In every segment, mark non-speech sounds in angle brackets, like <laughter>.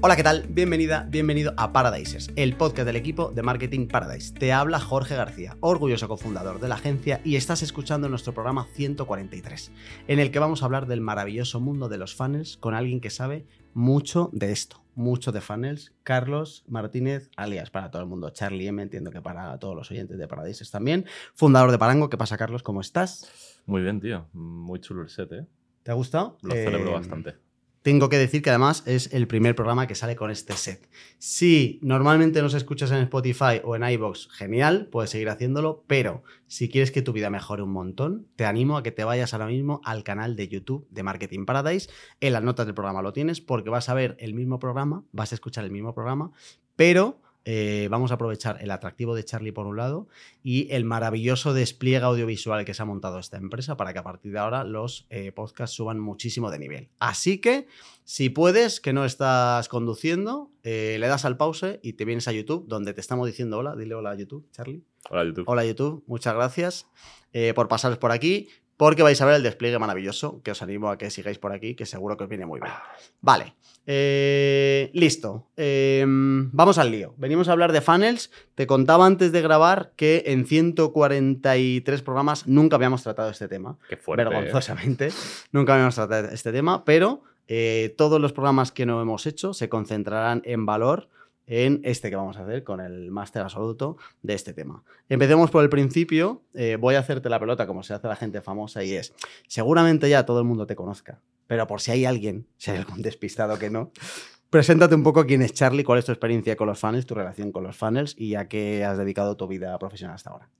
Hola, ¿qué tal? Bienvenida, bienvenido a Paradises, el podcast del equipo de Marketing Paradise. Te habla Jorge García, orgulloso cofundador de la agencia, y estás escuchando nuestro programa 143, en el que vamos a hablar del maravilloso mundo de los funnels con alguien que sabe mucho de esto, mucho de funnels. Carlos Martínez, alias para todo el mundo, Charlie M, entiendo que para todos los oyentes de Paradises también, fundador de Parango. ¿Qué pasa, Carlos? ¿Cómo estás? Muy bien, tío. Muy chulo el set, ¿eh? ¿Te ha gustado? Lo celebro Eh, bastante. Tengo que decir que además es el primer programa que sale con este set. Si normalmente nos escuchas en Spotify o en iBox, genial, puedes seguir haciéndolo, pero si quieres que tu vida mejore un montón, te animo a que te vayas ahora mismo al canal de YouTube de Marketing Paradise. En las notas del programa lo tienes porque vas a ver el mismo programa, vas a escuchar el mismo programa, pero eh, vamos a aprovechar el atractivo de Charlie por un lado y el maravilloso despliegue audiovisual que se ha montado esta empresa para que a partir de ahora los eh, podcasts suban muchísimo de nivel. Así que, si puedes, que no estás conduciendo, eh, le das al pause y te vienes a YouTube, donde te estamos diciendo hola. Dile hola a YouTube, Charlie. Hola, YouTube. Hola YouTube, muchas gracias eh, por pasaros por aquí, porque vais a ver el despliegue maravilloso, que os animo a que sigáis por aquí, que seguro que os viene muy bien. Vale, eh, listo. Eh, vamos al lío. Venimos a hablar de funnels. Te contaba antes de grabar que en 143 programas nunca habíamos tratado este tema Qué fuerte. ¿eh? vergonzosamente. Nunca habíamos tratado este tema, pero eh, todos los programas que no hemos hecho se concentrarán en valor en este que vamos a hacer con el máster absoluto de este tema. Empecemos por el principio. eh, voy a hacerte la pelota como se hace la gente famosa y es, seguramente ya todo el mundo te conozca, pero por si hay alguien, si hay algún despistado que no, preséntate un poco quién es Charlie, cuál es tu experiencia con los funnels, tu relación con los funnels y a qué has dedicado tu vida profesional hasta ahora.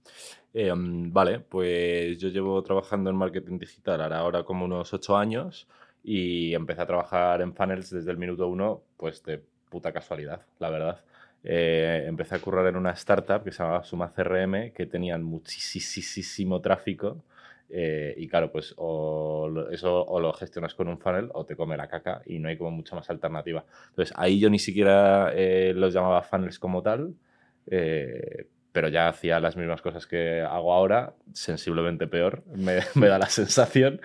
Eh, mm, vale, pues yo llevo trabajando en marketing digital ahora, como unos ocho años y empecé a trabajar en funnels desde el minuto uno, pues de puta casualidad, la verdad. Eh, empecé a currar en una startup que se llamaba Suma CRM, que tenían muchísimo tráfico. eh, y claro, pues o eso o lo gestionas con un funnel o te come la caca y no hay como mucha más alternativa. Entonces ahí yo ni siquiera eh, los llamaba funnels como tal, eh, pero ya hacía las mismas cosas que hago ahora, sensiblemente peor, me, <laughs> da la sensación,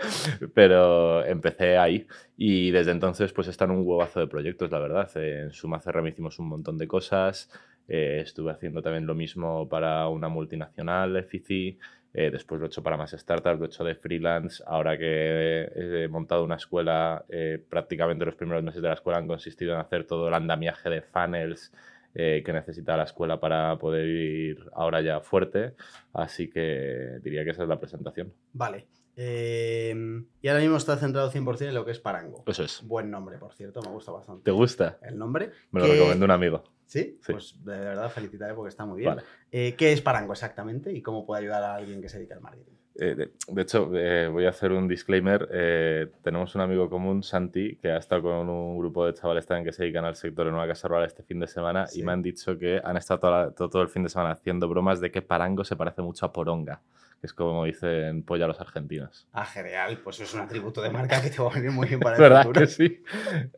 pero empecé ahí y desde entonces pues están un huevazo de proyectos, la verdad. En Suma CRM hicimos un montón de cosas, eh, estuve haciendo también lo mismo para una multinacional, Efici, eh, después lo he hecho para más startups, lo he hecho de freelance, ahora que he montado una escuela, eh, prácticamente los primeros meses de la escuela han consistido en hacer todo el andamiaje de funnels, eh, que necesita la escuela para poder ir ahora ya fuerte. Así que diría que esa es la presentación. Vale. eh, y ahora mismo está centrado 100% en lo que es Parango. Eso es. Buen nombre, por cierto, me gusta bastante. ¿Te gusta? El nombre. Me lo ¿Qué- recomendó un amigo. ¿Sí? Sí. Pues de verdad, felicitaré porque está muy bien. Vale. Eh, ¿Qué es Parango exactamente y cómo puede ayudar a alguien que se dedica al marketing? Eh, de, de hecho, eh, voy a hacer un disclaimer. Eh, tenemos un amigo común, Santi, que ha estado con un grupo de chavales también que se dedican al sector en una casa rural este fin de semana Sí. y me han dicho que han estado toda la- todo, todo el fin de semana haciendo bromas de que Parango se parece mucho a Poronga, que es como dicen polla los argentinos. Ah, genial. Pues es un atributo de marca que te va a venir muy bien para ¿Es <laughs> el verdad futuro. que sí?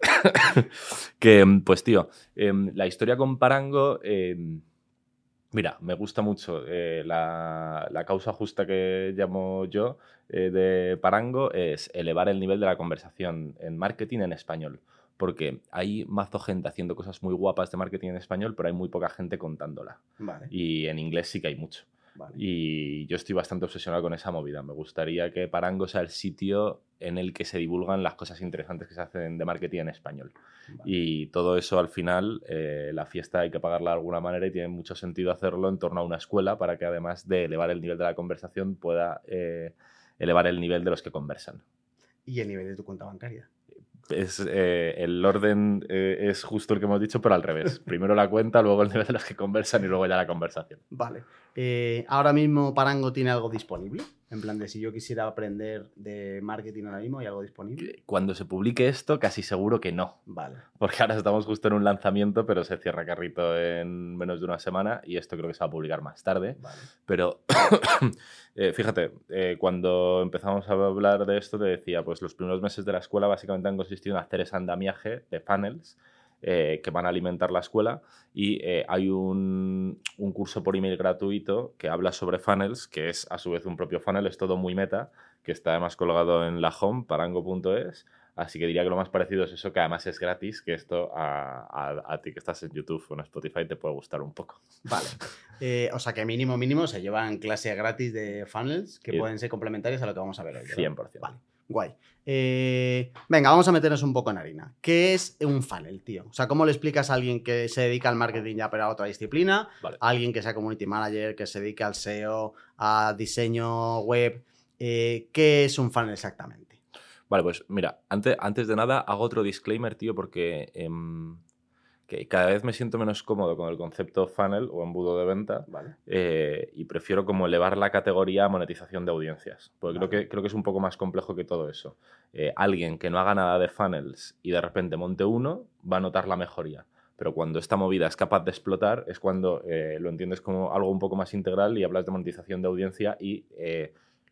<coughs> que, pues tío, em, la historia con Parango, em, mira, me gusta mucho eh, la, la causa justa que llamo yo eh, de Parango es elevar el nivel de la conversación en marketing en español. Porque hay mazo gente haciendo cosas muy guapas de marketing en español, pero hay muy poca gente contándola. Vale, Y en inglés sí que hay mucho. vale. Y yo estoy bastante obsesionado con esa movida. Me gustaría que Parango sea el sitio en el que se divulgan las cosas interesantes que se hacen de marketing en español. vale. Y todo eso al final, eh, la fiesta hay que pagarla de alguna manera y tiene mucho sentido hacerlo en torno a una escuela para que además de elevar el nivel de la conversación pueda eh, elevar el nivel de los que conversan. Y el nivel de tu cuenta bancaria. Es, eh, el orden es justo el que hemos dicho, pero al revés. <laughs> Primero la cuenta, luego el nivel de los que conversan y luego ya la conversación. Vale. Eh, ahora mismo Parango tiene algo disponible. En plan de si yo quisiera aprender de marketing ahora mismo, ¿hay algo disponible? Cuando se publique esto, casi seguro que no. Vale. Porque ahora estamos justo en un lanzamiento, pero se cierra carrito en menos de una semana y esto creo que se va a publicar más tarde. Vale. Pero <coughs> eh, fíjate, eh, cuando empezamos a hablar de esto, te decía, pues los primeros meses de la escuela básicamente han consistido en hacer ese andamiaje de funnels eh, que van a alimentar la escuela y eh, hay un, un curso por email gratuito que habla sobre funnels, que es a su vez un propio funnel, es todo muy meta, que está además colgado en la home, parango.es. Así que diría que lo más parecido es eso, que además es gratis, que esto a, a, ti que estás en YouTube o en Spotify te puede gustar un poco. Vale. Eh, o sea que mínimo, mínimo se llevan clases gratis de funnels que pueden ser complementarias a lo que vamos a ver hoy. 100%. Vale. Guay. Eh, venga, vamos a meternos un poco en harina. ¿Qué es un funnel, tío? O sea, ¿cómo le explicas a alguien que se dedica al marketing ya pero a otra disciplina? A alguien que sea community manager, que se dedica al SEO, a diseño web. Eh, ¿Qué es un funnel exactamente? Vale, pues mira, antes, antes de nada hago otro disclaimer, tío, porque em, que cada vez me siento menos cómodo con el concepto funnel o embudo de venta eh, y prefiero como elevar la categoría a monetización de audiencias, porque creo, que, creo que es un poco más complejo que todo eso. Eh, alguien que no haga nada de funnels y de repente monte uno va a notar la mejoría. Pero cuando esta movida es capaz de explotar es cuando eh, lo entiendes como algo un poco más integral y hablas de monetización de audiencia y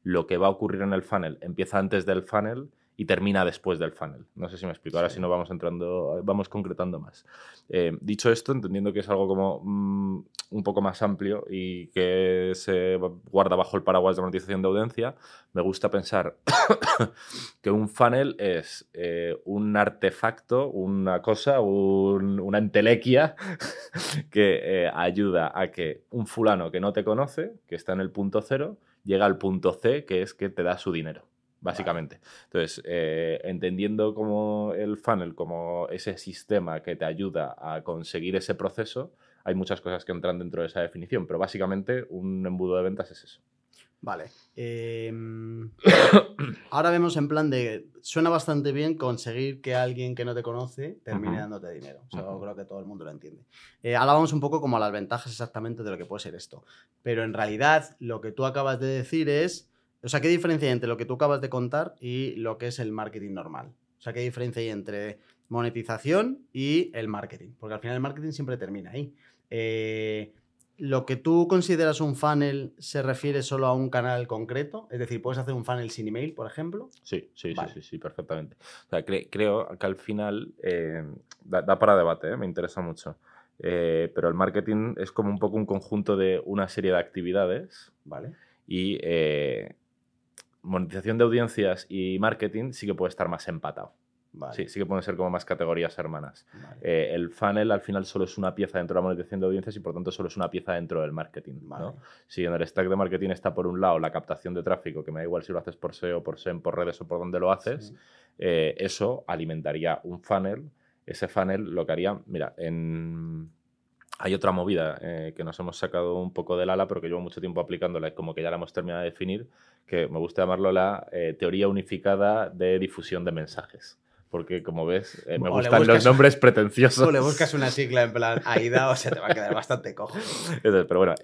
lo que va a ocurrir en el funnel empieza antes del funnel y termina después del funnel. No sé si me explico. Ahora si no vamos entrando, vamos concretando más. Eh, dicho esto, entendiendo que es algo como mm, un poco más amplio y que se guarda bajo el paraguas de monetización de audiencia, me gusta pensar <coughs> que un funnel es eh, un artefacto, una cosa, una entelequia <laughs> que eh, ayuda a que un fulano que no te conoce, que está en el punto cero, llega al punto C, que es que te da su dinero básicamente. Entonces, eh, entendiendo como el funnel, como ese sistema que te ayuda a conseguir ese proceso, hay muchas cosas que entran dentro de esa definición, pero básicamente un embudo de ventas es eso. Vale. Em, ahora vemos en plan de. Suena bastante bien conseguir que alguien que no te conoce termine dándote dinero. O creo que todo el mundo lo entiende. Eh, ahora vamos un poco como a las ventajas exactamente de lo que puede ser esto. Pero en realidad, lo que tú acabas de decir es o sea, ¿qué diferencia hay entre lo que tú acabas de contar y lo que es el marketing normal? O sea, ¿qué diferencia hay entre monetización y el marketing? Porque al final el marketing siempre termina ahí. Eh, ¿Lo que tú consideras un funnel se refiere solo a un canal concreto? Es decir, ¿puedes hacer un funnel sin email, por ejemplo? Sí, sí, sí, sí, perfectamente. O sea, creo que al final eh, da, para debate, ¿eh? me interesa mucho. pero el marketing es como un poco un conjunto de una serie de actividades. Vale. Y monetización de audiencias y marketing sí que puede estar más empatado. Sí, sí que pueden ser como más categorías hermanas. Eh, el funnel al final solo es una pieza dentro de la monetización de audiencias y por tanto solo es una pieza dentro del marketing. Si en el stack de marketing está por un lado la captación de tráfico, que me da igual si lo haces por SEO, por SEM, por redes o por donde lo haces, eh, eso alimentaría un funnel. Ese funnel lo que haría, mira, en hay otra movida eh, que nos hemos sacado un poco del ala, pero que llevo mucho tiempo aplicándola como que ya la hemos terminado de definir, que me gusta llamarlo la eh, teoría unificada de difusión de mensajes. Porque, como ves, eh, me gustan los nombres pretenciosos. O le buscas una sigla en plan AIDA o se te va a quedar bastante cojo. pero bueno,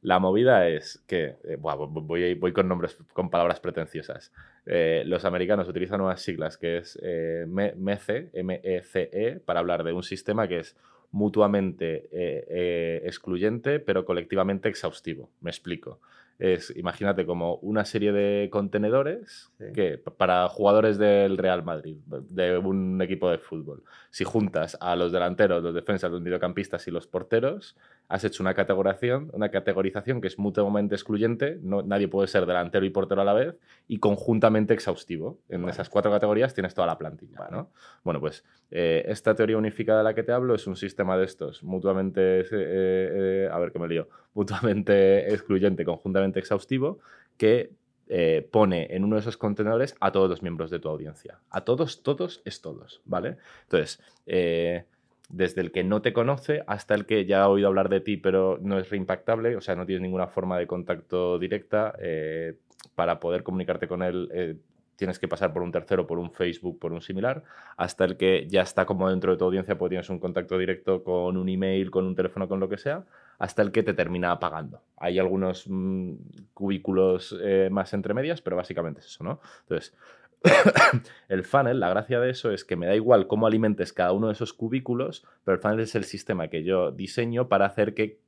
la movida es que, voy, voy con nombres, con palabras pretenciosas. los americanos utilizan unas siglas que es MECE, M-E-C-E, para hablar de un sistema que es mutuamente eh, eh, excluyente, pero colectivamente exhaustivo. Me explico es, imagínate, como una serie de contenedores que para jugadores del Real Madrid, de un equipo de fútbol. Si juntas a los delanteros, los defensas, los mediocampistas y los porteros, has hecho una categorización, una categorización que es mutuamente excluyente, no, nadie puede ser delantero y portero a la vez, y conjuntamente exhaustivo. En esas cuatro categorías tienes toda la plantilla. ¿no? Bueno, pues eh, esta teoría unificada de la que te hablo es un sistema de estos, mutuamente, eh, eh, a ver qué me lío, mutuamente <laughs> excluyente, conjuntamente exhaustivo que eh, pone en uno de esos contenedores a todos los miembros de tu audiencia. A todos, todos es todos, ¿vale? Entonces, eh, desde el que no te conoce hasta el que ya ha oído hablar de ti pero no es reimpactable, o sea, no tienes ninguna forma de contacto directa, eh, para poder comunicarte con él tienes que pasar por un tercero, por un Facebook, por un similar, hasta el que ya está como dentro de tu audiencia, pues tienes un contacto directo con un email, con un teléfono, con lo que sea, hasta el que te termina pagando. Hay algunos mm, cubículos eh, más entre medias, pero básicamente es eso, ¿no? Entonces, <coughs> el funnel, la gracia de eso es que me da igual cómo alimentes cada uno de esos cubículos, pero el funnel es el sistema que yo diseño para hacer que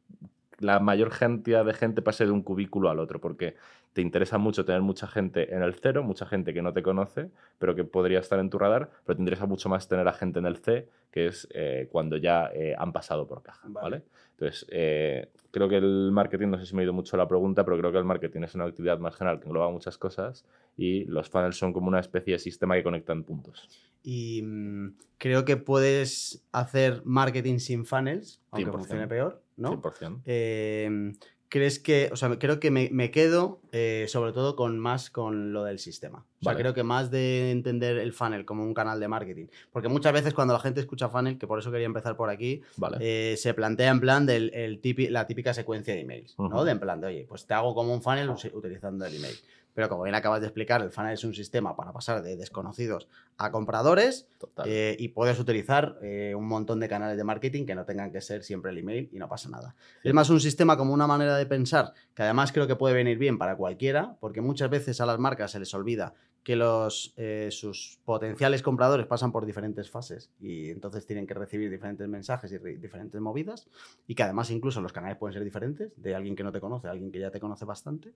la mayor cantidad de gente pase de un cubículo al otro, porque te interesa mucho tener mucha gente en el cero, mucha gente que no te conoce, pero que podría estar en tu radar, pero te interesa mucho más tener a gente en el C, que es eh, cuando ya eh, han pasado por caja, ¿vale? Entonces, eh, creo que el marketing, no sé si me ha ido mucho la pregunta, pero creo que el marketing es una actividad más general que engloba muchas cosas y los funnels son como una especie de sistema que conectan puntos. Y mm, creo que puedes hacer marketing sin funnels, aunque 100%. funcione peor, ¿no? 100%. Eh, ¿Crees que, o sea, creo que me, me quedo eh, sobre todo con más con lo del sistema? O sea, Vale. creo que más de entender el funnel como un canal de marketing. Porque muchas veces cuando la gente escucha funnel, que por eso quería empezar por aquí, Vale. eh, se plantea en plan del el típi- la típica secuencia de emails, ¿no? De en plan de, oye, pues te hago como un funnel utilizando el email. Pero como bien acabas de explicar, el funnel es un sistema para pasar de desconocidos a compradores eh, y puedes utilizar eh, un montón de canales de marketing que no tengan que ser siempre el email y no pasa nada. Sí. Es más un sistema como una manera de pensar que además creo que puede venir bien para cualquiera, porque muchas veces a las marcas se les olvida que los, eh, sus potenciales compradores pasan por diferentes fases y entonces tienen que recibir diferentes mensajes y re- diferentes movidas y que además incluso los canales pueden ser diferentes de alguien que no te conoce a alguien que ya te conoce bastante.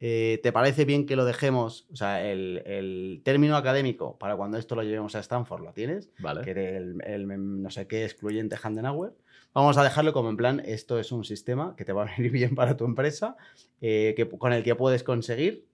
Eh, ¿Te parece bien que lo dejemos, o sea, el, el término académico para cuando esto lo llevemos a Stanford lo tienes? Vale. que el, el no sé qué excluyente Handenauer. Vamos a dejarlo como en plan, esto es un sistema que te va a <laughs> venir bien para tu empresa, eh, que, con el que puedes conseguir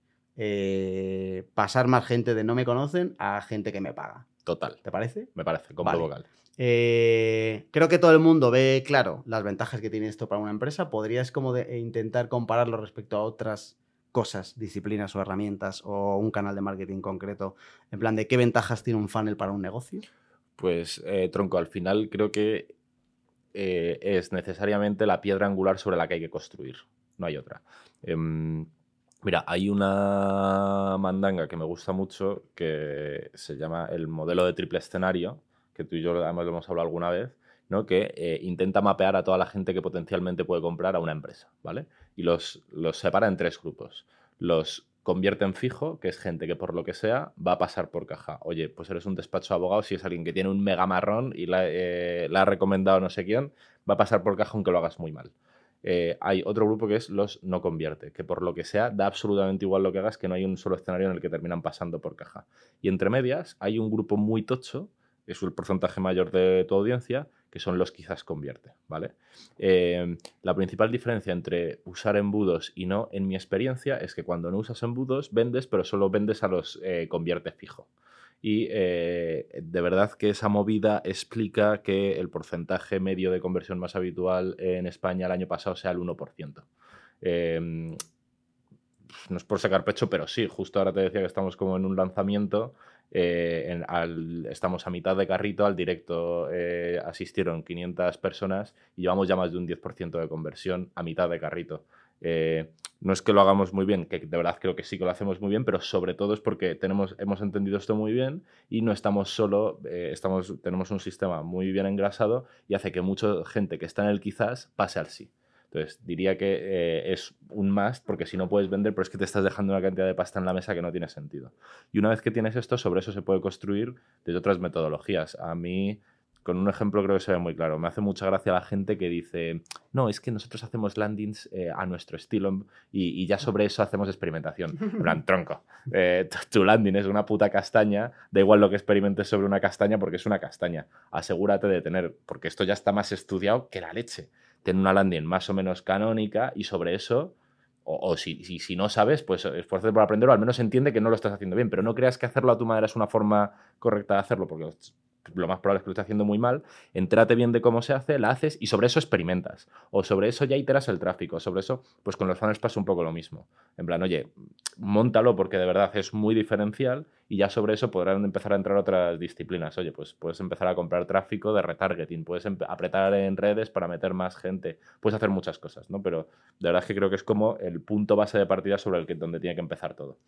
eh, pasar más gente de no me conocen a gente que me paga. Total. ¿Te parece? Me parece, como Vale. vocal. Eh, creo que todo el mundo ve claro las ventajas que tiene esto para una empresa. ¿Podrías como de- intentar compararlo respecto a otras cosas, disciplinas o herramientas o un canal de marketing concreto? En plan de qué ventajas tiene un funnel para un negocio. Pues, eh, tronco, al final creo que eh, es necesariamente la piedra angular sobre la que hay que construir. No hay otra. Mira, hay una mandanga que me gusta mucho que se llama el modelo de triple escenario, que tú y yo además lo hemos hablado alguna vez, ¿no? que eh, intenta mapear a toda la gente que potencialmente puede comprar a una empresa, ¿vale? Y los, los separa en tres grupos. Los convierte en fijo, que es gente que por lo que sea va a pasar por caja. Oye, pues eres un despacho de abogados si es alguien que tiene un mega marrón y la, eh, la ha recomendado no sé quién, va a pasar por caja aunque lo hagas muy mal. Eh, hay otro grupo que es los no convierte, que por lo que sea da absolutamente igual lo que hagas, que no hay un solo escenario en el que terminan pasando por caja. Y entre medias hay un grupo muy tocho, que es el porcentaje mayor de tu audiencia, que son los quizás convierte, ¿vale? Eh, la principal diferencia entre usar embudos y no, en mi experiencia, es que cuando no usas embudos vendes, pero solo vendes a los eh, convierte fijo. Y eh, de verdad que esa movida explica que el porcentaje medio de conversión más habitual en España el año pasado sea el 1%. Eh, no es por sacar pecho, pero sí, justo ahora te decía que estamos como en un lanzamiento. eh, estamos a mitad de carrito, al directo eh, asistieron 500 personas y llevamos ya más de un 10% de conversión a mitad de carrito. Eh, no es que lo hagamos muy bien, que de verdad creo que sí que lo hacemos muy bien, pero sobre todo es porque tenemos, hemos entendido esto muy bien y no estamos solo, eh, estamos, tenemos un sistema muy bien engrasado y hace que mucha gente que está en el quizás pase al sí. Entonces, diría que eh, es un must porque si no puedes vender, pero es que te estás dejando una cantidad de pasta en la mesa que no tiene sentido. Y una vez que tienes esto, sobre eso se puede construir desde otras metodologías. A mí, con un ejemplo creo que se ve muy claro. Me hace mucha gracia la gente que dice, no, es que nosotros hacemos landings eh, a nuestro estilo y, y ya sobre eso hacemos experimentación. <laughs> En plan, tronco. Eh, tu- tu landing es una puta castaña, da igual lo que experimentes sobre una castaña porque es una castaña. Asegúrate de tener, porque esto ya está más estudiado que la leche. Ten una landing más o menos canónica y sobre eso o, o si, si, si no sabes, pues esfuérzate por aprenderlo, al menos entiende que no lo estás haciendo bien, pero no creas que hacerlo a tu manera es una forma correcta de hacerlo, porque lo más probable es que lo estés haciendo muy mal, entrate bien de cómo se hace, la haces y sobre eso experimentas. O sobre eso ya iteras el tráfico. Sobre eso, pues con los funnels pasa un poco lo mismo. En plan, oye, montalo porque de verdad es muy diferencial y ya sobre eso podrán empezar a entrar otras disciplinas. Oye, pues puedes empezar a comprar tráfico de retargeting, puedes empe- apretar en redes para meter más gente, puedes hacer muchas cosas, ¿no? Pero de verdad es que creo que es como el punto base de partida sobre el que donde tiene que empezar todo.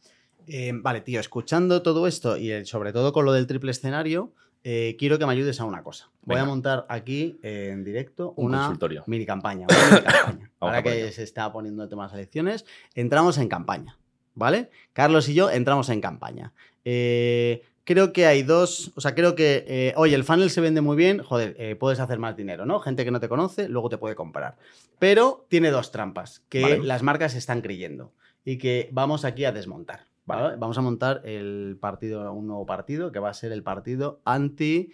Eh, vale, tío, escuchando todo esto y sobre todo con lo del triple escenario, eh, quiero que me ayudes a una cosa. Voy a montar aquí eh, en directo Un una mini campaña. Una mini campaña. <coughs> Ahora que se está poniendo el tema de las elecciones, entramos en campaña. ¿Vale? Carlos y yo entramos en campaña. Eh, creo que hay dos. O sea, creo que. oye, el funnel se vende muy bien. Joder, puedes hacer más dinero, ¿no? Gente que no te conoce, luego te puede comprar. Pero tiene dos trampas que Vale. las marcas están creyendo y que vamos aquí a desmontar. Vale. ¿vale? Vamos a montar el partido, un nuevo partido que va a ser el partido anti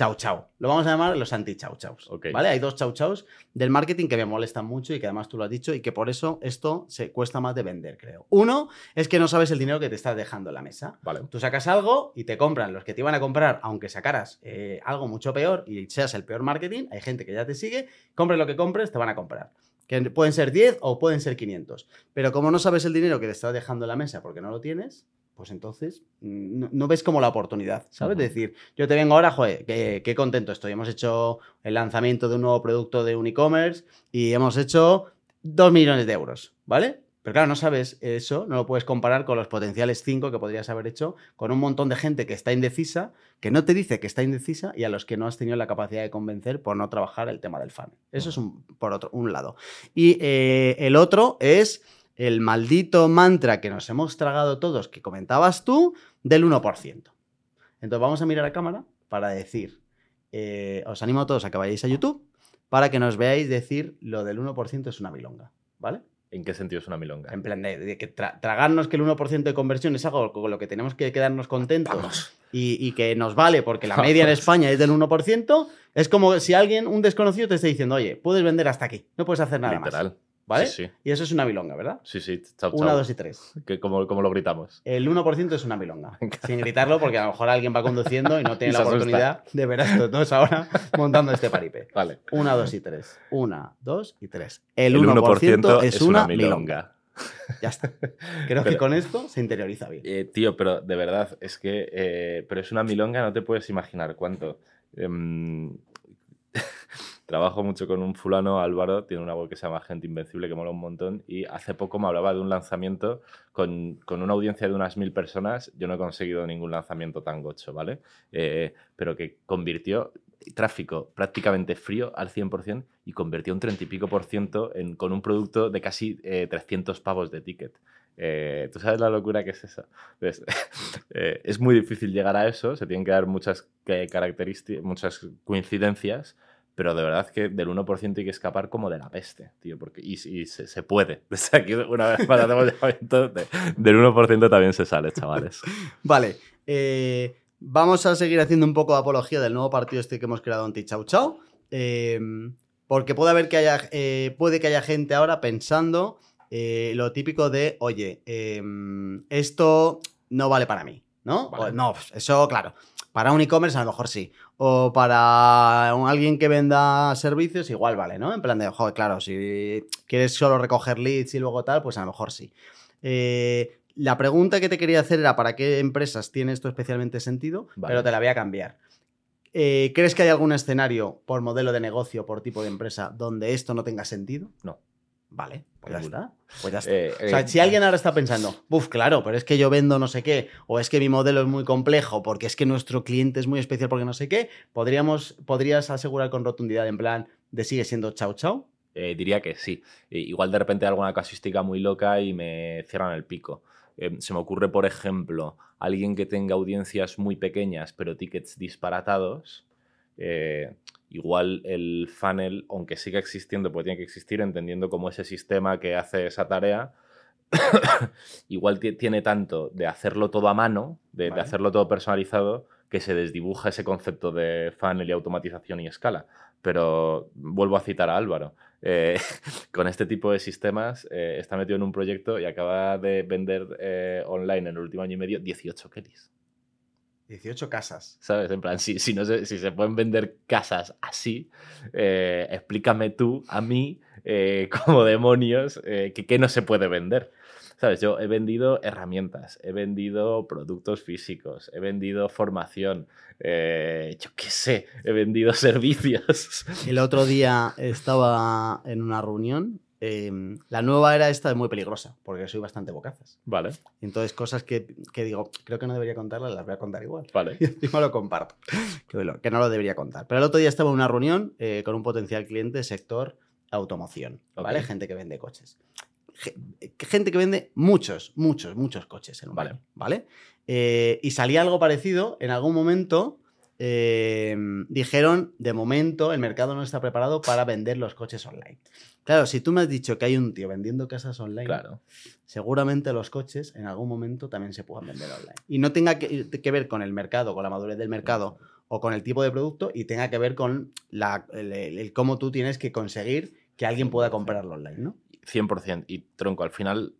chau chau. Lo vamos a llamar los anti-chau chaus. Ok. ¿Vale? Hay dos chau chaus del marketing que me molestan mucho y que además tú lo has dicho y que por eso esto se cuesta más de vender, creo. Uno es que no sabes el dinero que te estás dejando en la mesa. Vale. Tú sacas algo y te compran los que te iban a comprar, aunque sacaras eh, algo mucho peor y seas el peor marketing, hay gente que ya te sigue, compres lo que compres, te van a comprar. Que pueden ser 10 o pueden ser 500. Pero como no sabes el dinero que te estás dejando en la mesa porque no lo tienes, pues entonces mm, no, no ves como la oportunidad, ¿sabes? Es decir, yo te vengo ahora, joder, qué, qué contento estoy. Hemos hecho el lanzamiento de un nuevo producto de un e-commerce y hemos hecho 2 millones de euros, ¿vale? Pero claro, no sabes eso, no lo puedes comparar con los potenciales 5 que podrías haber hecho con un montón de gente que está indecisa, que no te dice que está indecisa y a los que no has tenido la capacidad de convencer por no trabajar el tema del fan. Eso es un, por otro, un lado. Y eh, el otro es el maldito mantra que nos hemos tragado todos, que comentabas tú, del 1%. Entonces vamos a mirar a cámara para decir, eh, os animo a todos a que vayáis a YouTube para que nos veáis decir lo del 1% es una milonga, ¿vale? ¿En qué sentido es una milonga? En plan de, de que tra- tragarnos que el 1% de conversión es algo con lo que tenemos que quedarnos contentos y, y que nos vale porque la media en España es del 1%, es como si alguien, un desconocido, te está diciendo, oye, puedes vender hasta aquí, no puedes hacer nada Literal. más. ¿Vale? Sí, sí. Y eso es una milonga, ¿verdad? Sí, sí. Chao, Una, chao. dos y tres. Que ¿Cómo, cómo lo gritamos? El 1% es una milonga. <laughs> Sin gritarlo, porque a lo mejor alguien va conduciendo y no tiene <laughs> Y la asusta. oportunidad de ver a estos dos ahora <laughs> montando este paripé. Vale. Una, dos y tres. Una, dos y tres. El 1%, es, una, milonga. Ya está. Creo que con esto se interioriza bien. Eh, tío, pero de verdad, es que. eh, pero es una milonga, no te puedes imaginar cuánto. Em, trabajo mucho con un fulano, Álvaro, tiene una web que se llama Gente Invencible, que mola un montón, y hace poco me hablaba de un lanzamiento con, con una audiencia de unas mil personas. Yo no he conseguido ningún lanzamiento tan gocho, ¿vale? Eh, pero que convirtió tráfico prácticamente frío al 100% y convirtió un 30 y pico por ciento en, con un producto de casi eh, 300 pavos de ticket. Eh, ¿Tú sabes la locura que es eso? Pues, <laughs> eh, es muy difícil llegar a eso, se tienen que dar muchas características, muchas coincidencias, pero de verdad que del 1% hay que escapar como de la peste, tío, porque, y, y se, se puede. <laughs> Desde aquí, una vez más hacemos llamamiento, de- del 1% también se sale, chavales. <laughs> Vale. eh, vamos a seguir haciendo un poco de apología del nuevo partido este que hemos creado anti Chau Chau. eh, porque puede haber que haya, eh, puede que haya gente ahora pensando eh, lo típico de, oye, eh, esto no vale para mí, ¿no? Vale. O, no, eso, claro. Para un e-commerce a lo mejor sí. O para un- alguien que venda servicios, igual vale, ¿no? En plan de, joder, claro, si quieres solo recoger leads y luego tal, pues a lo mejor sí. Eh, la pregunta que te quería hacer era para qué empresas tiene esto especialmente sentido, Vale. pero te la voy a cambiar. Eh, ¿Crees que hay algún escenario por modelo de negocio, por tipo de empresa, donde esto no tenga sentido? No. Vale, pues ya está. Pues ya está. Eh, O sea, eh, si alguien ahora está pensando, buf, claro, pero es que yo vendo no sé qué, o es que mi modelo es muy complejo, porque es que nuestro cliente es muy especial porque no sé qué, podríamos, podrías asegurar con rotundidad en plan de sigue siendo chau chau. Eh, diría que sí. Eh, igual de repente alguna casuística muy loca y me cierran el pico. Eh, se me ocurre, por ejemplo, alguien que tenga audiencias muy pequeñas pero tickets disparatados. Igual el funnel, aunque siga existiendo, porque tiene que existir, entendiendo como ese sistema que hace esa tarea, <coughs> igual ti- tiene tanto de hacerlo todo a mano, de, hacerlo todo personalizado, que se desdibuja ese concepto de funnel y automatización y escala. Pero vuelvo a citar a Álvaro. eh, <laughs> con este tipo de sistemas eh, está metido en un proyecto y acaba de vender eh, online en el último año y medio 18 Kellys. 18 casas. ¿Sabes? En plan, si, si, no se, si se pueden vender casas así, eh, explícame tú a mí, eh, <laughs> como demonios, eh, que, que no se puede vender. ¿Sabes? Yo he vendido herramientas, he vendido productos físicos, he vendido formación, eh, yo qué sé, he vendido <laughs> servicios. El otro día estaba en una reunión. Eh, la nueva era esta es muy peligrosa, porque soy bastante bocazas. Vale, Entonces, cosas que, que digo, creo que no debería contarlas, las voy a contar igual. vale. <laughs> Y encima lo comparto. Que, lo- que no lo debería contar. Pero el otro día estaba en una reunión eh, con un potencial cliente sector automoción, ¿vale? Gente que vende coches. Ge- Gente que vende muchos, muchos, muchos coches en un Vale. año, ¿vale? Eh, y salía algo parecido, en algún momento eh, dijeron, de momento el mercado no está preparado para vender los coches online. Claro, si tú me has dicho que hay un tío vendiendo casas online, Claro. seguramente los coches en algún momento también se puedan vender online. Y no tenga que, que ver con el mercado, con la madurez del mercado o con el tipo de producto y tenga que ver con la, el, el cómo tú tienes que conseguir que alguien pueda comprarlo online, ¿no? 100%. Y tronco, al final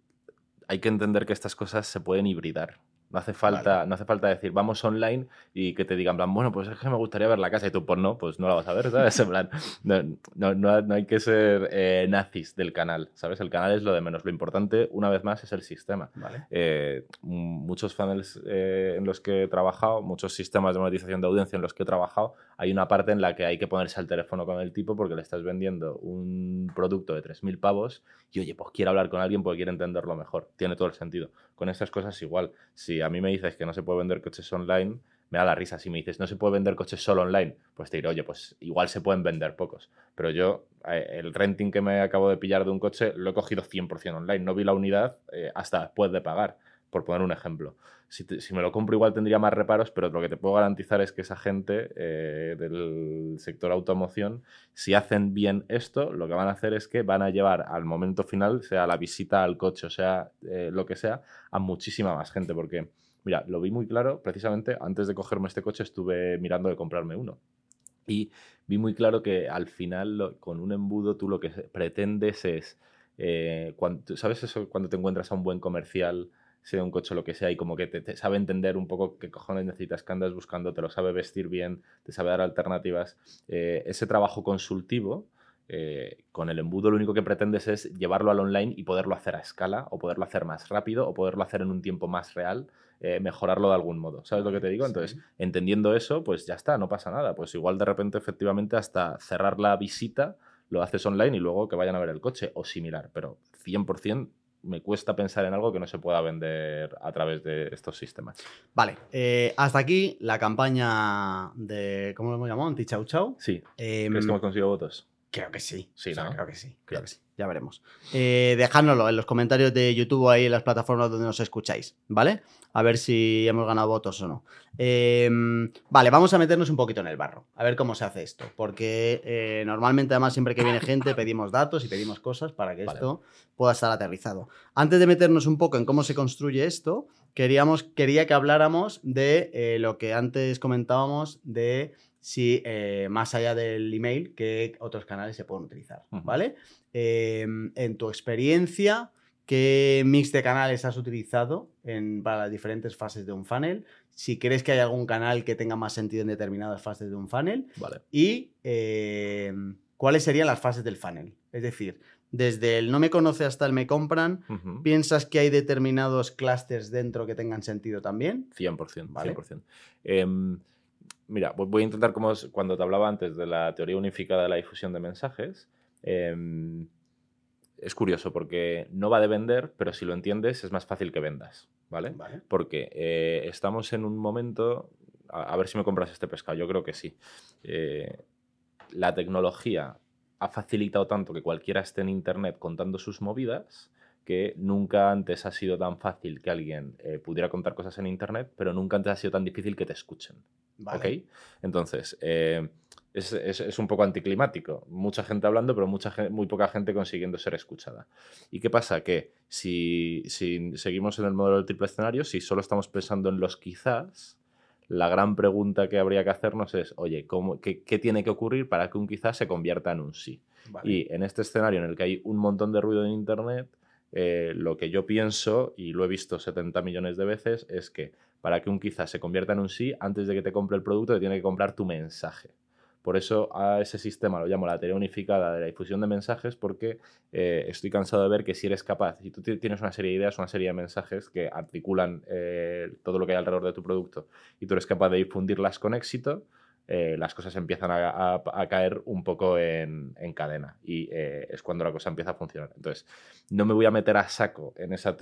hay que entender que estas cosas se pueden hibridar. No hace falta, no hace falta decir, vamos online y que te digan, plan, bueno, pues es que me gustaría ver la casa y tú, pues no, pues no la vas a ver, ¿sabes? En plan, <laughs> no, no, no hay que ser eh, nazis del canal, ¿sabes? El canal es lo de menos. Lo importante, una vez más, es el sistema. Eh, muchos funnels eh, en los que he trabajado, muchos sistemas de monetización de audiencia en los que he trabajado, hay una parte en la que hay que ponerse al teléfono con el tipo porque le estás vendiendo un producto de 3.000 pavos y, oye, pues quiero hablar con alguien porque quiere entenderlo mejor. Tiene todo el sentido. Con esas cosas igual. Si a mí me dices que no se puede vender coches online, me da la risa. Si me dices no se puede vender coches solo online, pues te diré, oye, pues igual se pueden vender pocos. Pero yo, eh, el renting que me acabo de pillar de un coche lo he cogido 100% online. No vi la unidad eh, hasta después de pagar, por poner un ejemplo. Si, me lo compro igual tendría más reparos, pero lo que te puedo garantizar es que esa gente eh, del sector automoción, si hacen bien esto, lo que van a hacer es que van a llevar al momento final, sea la visita al coche, o sea lo que sea, a muchísima más gente, porque Mira, lo vi muy claro, precisamente antes de cogerme este coche estuve mirando de comprarme uno. Y vi muy claro que al final con un embudo tú lo que pretendes es, eh, cuando, ¿sabes eso? Cuando te encuentras a un buen comercial, sea un coche o lo que sea, y como que te, sabe entender un poco qué cojones necesitas que andas buscando, te lo sabe vestir bien, te sabe dar alternativas. Eh, ese trabajo consultivo, eh, con el embudo lo único que pretendes es llevarlo al online y poderlo hacer a escala, o poderlo hacer más rápido, o poderlo hacer en un tiempo más real, eh, mejorarlo de algún modo. ¿Sabes lo que te digo? Entonces, entendiendo eso, pues ya está, no pasa nada. Pues igual de repente, efectivamente, hasta cerrar la visita lo haces online y luego que vayan a ver el coche o similar. Pero 100% me cuesta pensar en algo que no se pueda vender a través de estos sistemas. Vale, eh, hasta aquí la campaña de, ¿cómo lo hemos llamado? Anti-Chau Chau. Sí. ¿Crees que em, hemos conseguido votos? Creo que sí. Sí, ¿no? creo que sí. Creo que sí. Ya veremos. Eh, dejádnoslo en los comentarios de YouTube o ahí en las plataformas donde nos escucháis, ¿vale? A ver si hemos ganado votos o no. Em, vale, vamos a meternos un poquito en el barro, a ver cómo se hace esto. Porque eh, normalmente, además, siempre que viene gente, pedimos datos y pedimos cosas para que esto pueda estar aterrizado. Antes de meternos un poco en cómo se construye esto, queríamos, quería que habláramos de eh, lo que antes comentábamos de si eh, más allá del email, qué otros canales se pueden utilizar, ¿vale? Em, en tu experiencia, ¿qué mix de canales has utilizado para las diferentes fases de un funnel? Si crees que hay algún canal que tenga más sentido en determinadas fases de un funnel. Vale. Y em, cuáles serían las fases del funnel. Es decir, desde el no me conoce hasta el me compran, ¿piensas que hay determinados clusters dentro que tengan sentido también? 100%, ¿vale? 100%. Mira, voy a intentar, como cuando te hablaba antes de la teoría unificada de la difusión de mensajes, em, es curioso porque no va de vender, pero si lo entiendes es más fácil que vendas, ¿vale? Porque eh, estamos en un momento, a, ver si me compras este pescado, yo creo que sí. Eh, la tecnología ha facilitado tanto que cualquiera esté en Internet contando sus movidas que nunca antes ha sido tan fácil que alguien eh, pudiera contar cosas en Internet, pero nunca antes ha sido tan difícil que te escuchen. ¿Ok? Entonces, eh, es, un poco anticlimático. Mucha gente hablando, pero mucha muy poca gente consiguiendo ser escuchada. ¿Y qué pasa? Que si, seguimos en el modelo del triple escenario, si solo estamos pensando en los quizás, la gran pregunta que habría que hacernos es, oye, ¿cómo, qué, tiene que ocurrir para que un quizás se convierta en un sí? Y en este escenario en el que hay un montón de ruido en Internet, eh, lo que yo pienso, y lo he visto 70 millones de veces, es que para que un quizás se convierta en un sí, antes de que te compre el producto, te tiene que comprar tu mensaje. Por eso a ese sistema lo llamo la teoría unificada de la difusión de mensajes, porque eh, estoy cansado de ver que si eres capaz, si tú tienes una serie de ideas, una serie de mensajes que articulan eh, todo lo que hay alrededor de tu producto y tú eres capaz de difundirlas con éxito, eh, las cosas empiezan a, caer un poco en, cadena y eh, es cuando la cosa empieza a funcionar. Entonces, no me voy a meter a saco en esa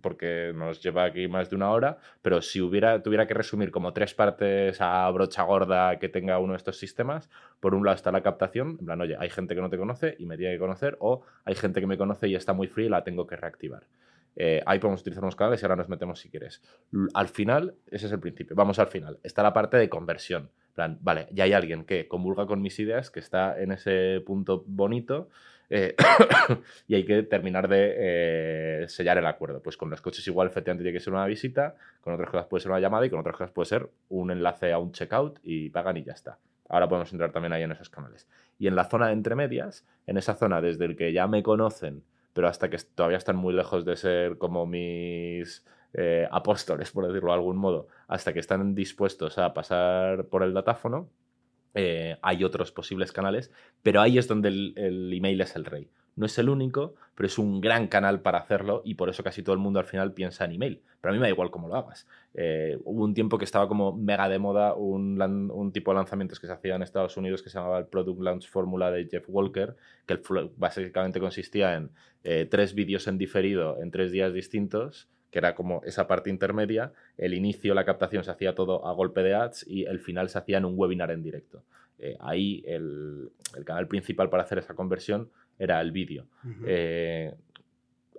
porque nos lleva aquí más de una hora, pero si hubiera, tuviera que resumir como tres partes a brocha gorda que tenga uno de estos sistemas, por un lado está la captación, en plan, oye, hay gente que no te conoce y me tiene que conocer, o hay gente que me conoce y está muy fría y la tengo que reactivar. Eh, ahí podemos utilizar unos canales y ahora nos metemos si quieres. Al final, ese es el principio. Vamos al final. Está la parte de conversión vale, ya hay alguien que comulga con mis ideas, que está en ese punto bonito, Eh, <coughs> y hay que terminar de eh, sellar el acuerdo. Pues con los coches igual efectivamente tiene que ser una visita, con otras cosas puede ser una llamada y con otras cosas puede ser un enlace a un checkout y pagan y ya está. Ahora podemos entrar también ahí en esos canales. Y en la zona de entremedias, en esa zona desde el que ya me conocen, pero hasta que todavía están muy lejos de ser como mis eh, apóstoles, por decirlo de algún modo, hasta que están dispuestos a pasar por el datáfono, eh, hay otros posibles canales, pero ahí es donde el, email es el rey. No es el único, pero es un gran canal para hacerlo y por eso casi todo el mundo al final piensa en email. Pero a mí me da igual cómo lo hagas. Eh, hubo un tiempo que estaba como mega de moda un, tipo de lanzamientos que se hacía en Estados Unidos que se llamaba el Product Launch Formula de Jeff Walker, que básicamente consistía en tres vídeos en diferido en tres días distintos que era como esa parte intermedia, el inicio, la captación se hacía todo a golpe de ads y el final se hacía en un webinar en directo. Eh, ahí el, canal principal para hacer esa conversión era el vídeo. Eh,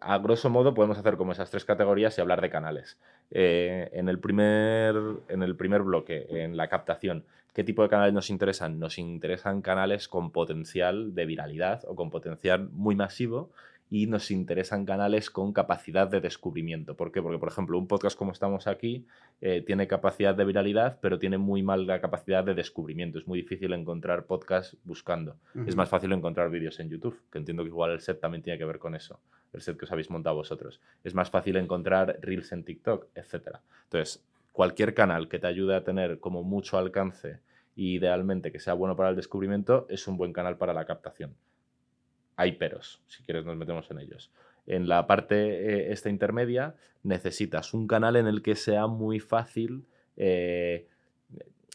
a grosso modo podemos hacer como esas tres categorías y hablar de canales. Eh, en, el primer, en el primer bloque, en la captación, ¿qué tipo de canales nos interesan? Nos interesan canales con potencial de viralidad o con potencial muy masivo y nos interesan canales con capacidad de descubrimiento. ¿Por qué? Porque, por ejemplo, un podcast como estamos aquí eh, tiene capacidad de viralidad, pero tiene muy mal la capacidad de descubrimiento. Es muy difícil encontrar podcasts buscando. Es más fácil encontrar vídeos en YouTube, que entiendo que igual el set también tiene que ver con eso, el set que os habéis montado vosotros. Es más fácil encontrar reels en TikTok, etc. Entonces, cualquier canal que te ayude a tener como mucho alcance y idealmente que sea bueno para el descubrimiento es un buen canal para la captación hay peros, si quieres nos metemos en ellos. En la parte eh, esta intermedia necesitas un canal en el que sea muy fácil eh,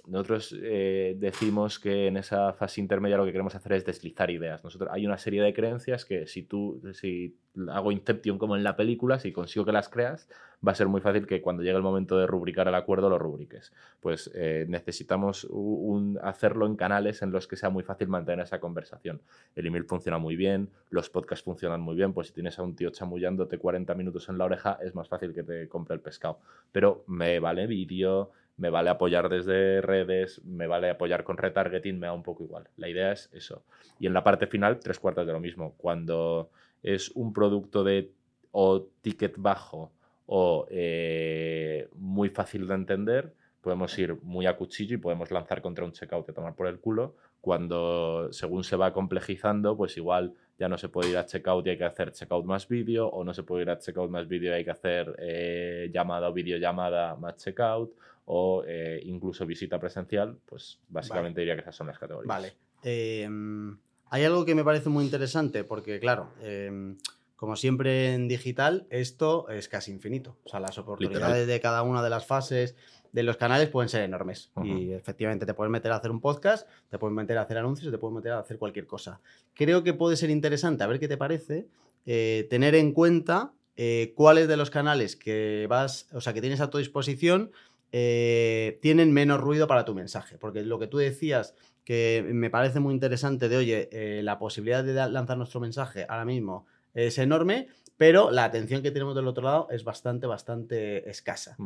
nosotros eh, decimos que en esa fase intermedia lo que queremos hacer es deslizar ideas. Nosotros, hay una serie de creencias que si tú, si hago Inception como en la película, si consigo que las creas, va a ser muy fácil que cuando llegue el momento de rubricar el acuerdo lo rubriques. Pues eh, necesitamos un, hacerlo en canales en los que sea muy fácil mantener esa conversación. El email funciona muy bien, los podcasts funcionan muy bien, pues si tienes a un tío chamullándote 40 minutos en la oreja, es más fácil que te compre el pescado. Pero me vale vídeo me vale apoyar desde redes, me vale apoyar con retargeting, me da un poco igual. La idea es eso. Y en la parte final, tres cuartas de lo mismo. Cuando es un producto de o ticket bajo o eh, muy fácil de entender, podemos ir muy a cuchillo y podemos lanzar contra un checkout y tomar por el culo. Cuando según se va complejizando, pues igual ya no se puede ir a checkout y hay que hacer checkout más vídeo, o no se puede ir a checkout más vídeo y hay que hacer eh, llamada o videollamada más checkout, o eh, incluso visita presencial, pues básicamente diría que esas son las categorías. Vale. Em, hay algo que me parece muy interesante, porque claro, em, como siempre en digital, esto es casi infinito. O sea, las oportunidades de cada una de las fases de los canales pueden ser enormes. Y efectivamente te puedes meter a hacer un podcast, te puedes meter a hacer anuncios, te puedes meter a hacer cualquier cosa. Creo que puede ser interesante, a ver qué te parece, eh, tener en cuenta eh, cuáles de los canales que vas, o sea, que tienes a tu disposición eh, tienen menos ruido para tu mensaje. Porque lo que tú decías, que me parece muy interesante de, oye, la posibilidad de lanzar nuestro mensaje ahora mismo es enorme, pero la atención que tenemos del otro lado es bastante, bastante escasa.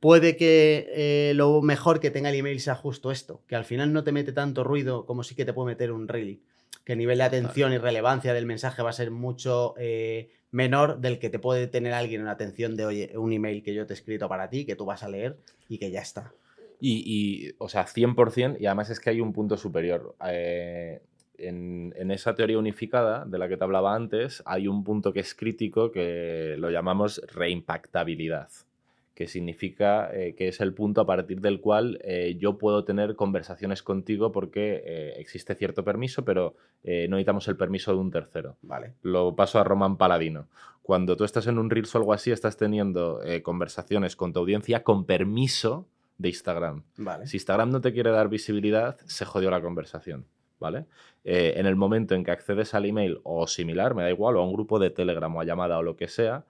Puede que eh, lo mejor que tenga el email sea justo esto, que al final no te mete tanto ruido como sí que te puede meter un reel, que el nivel de atención y relevancia del mensaje va a ser mucho eh, menor del que te puede tener alguien en atención de, oye, un email que yo te he escrito para ti, que tú vas a leer y que ya está. Y, o sea, 100%, y además es que hay un punto superior. Eh, en, en, esa teoría unificada de la que te hablaba antes, hay un punto que es crítico que lo llamamos reimpactabilidad que significa eh, que es el punto a partir del cual eh, yo puedo tener conversaciones contigo porque eh, existe cierto permiso, pero no necesitamos el permiso de un tercero. Vale. Lo paso a Roman Paladino. Cuando tú estás en un Reels o algo así, estás teniendo conversaciones con tu audiencia con permiso de Instagram. Vale. Si Instagram no te quiere dar visibilidad, se jodió la conversación. ¿Vale? en el momento en que accedes al email o similar, me da igual, o a un grupo de Telegram o a llamada o lo que sea,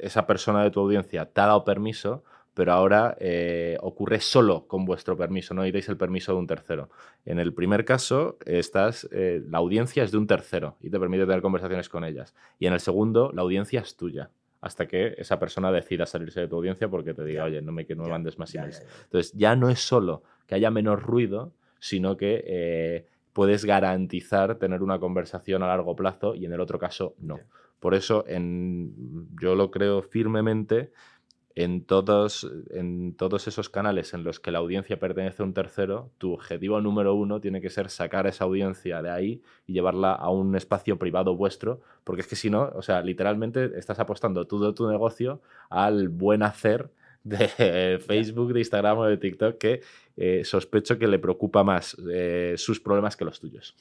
esa persona de tu audiencia te ha dado permiso, pero ahora eh, ocurre solo con vuestro permiso, no necesitáis el permiso de un tercero. En el primer caso, estás, eh, la audiencia es de un tercero y te permite tener conversaciones con ellas. Y en el segundo, la audiencia es tuya hasta que esa persona decida salirse de tu audiencia porque te diga, oye, no me, que no me mandes más emails. Entonces, ya no es solo que haya menos ruido, sino que eh, puedes garantizar tener una conversación a largo plazo y en el otro caso no. Por eso en, yo lo creo firmemente en todos, en todos esos canales en los que la audiencia pertenece a un tercero, tu objetivo número uno tiene que ser sacar esa audiencia de ahí y llevarla a un espacio privado vuestro, porque es que si no, o sea, literalmente estás apostando todo tu negocio al buen hacer de <laughs> Facebook, de Instagram o de TikTok, que eh, sospecho que le preocupa más eh, sus problemas que los tuyos.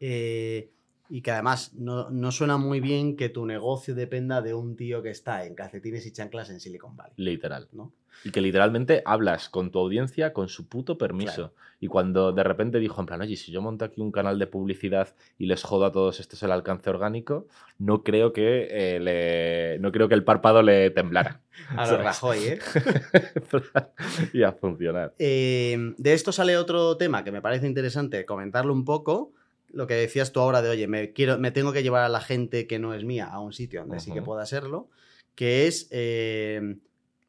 Eh, y que además no, suena muy bien que tu negocio dependa de un tío que está en calcetines y chanclas en Silicon Valley. Literal. ¿no? Y que literalmente hablas con tu audiencia con su puto permiso. Y cuando de repente dijo, en plan, oye, si yo monto aquí un canal de publicidad y les jodo a todos, este es el alcance orgánico, no creo que, eh, le... no creo que el párpado le temblara. <laughs> <laughs> a lo Rajoy, ¿eh? <laughs> y a funcionar. Eh, de esto sale otro tema que me parece interesante comentarlo un poco lo que decías tú ahora de, oye, me, quiero, me tengo que llevar a la gente que no es mía a un sitio donde sí que pueda serlo, que es, eh,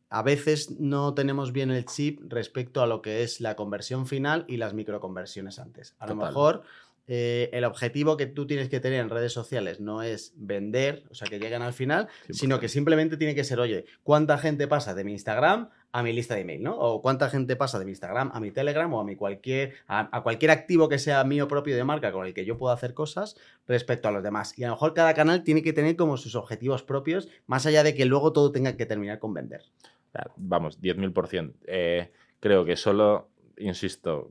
a veces no tenemos bien el chip respecto a lo que es la conversión final y las microconversiones antes. A lo mejor eh, el objetivo que tú tienes que tener en redes sociales no es vender, o sea, que lleguen al final, sino que simplemente tiene que ser, oye, ¿cuánta gente pasa de mi Instagram a mi lista de email, ¿no? O cuánta gente pasa de mi Instagram a mi Telegram o a mi cualquier, a, cualquier activo que sea mío propio de marca con el que yo pueda hacer cosas respecto a los demás. Y a lo mejor cada canal tiene que tener como sus objetivos propios, más allá de que luego todo tenga que terminar con vender. Vamos, 10.000%. Eh, creo que solo insisto,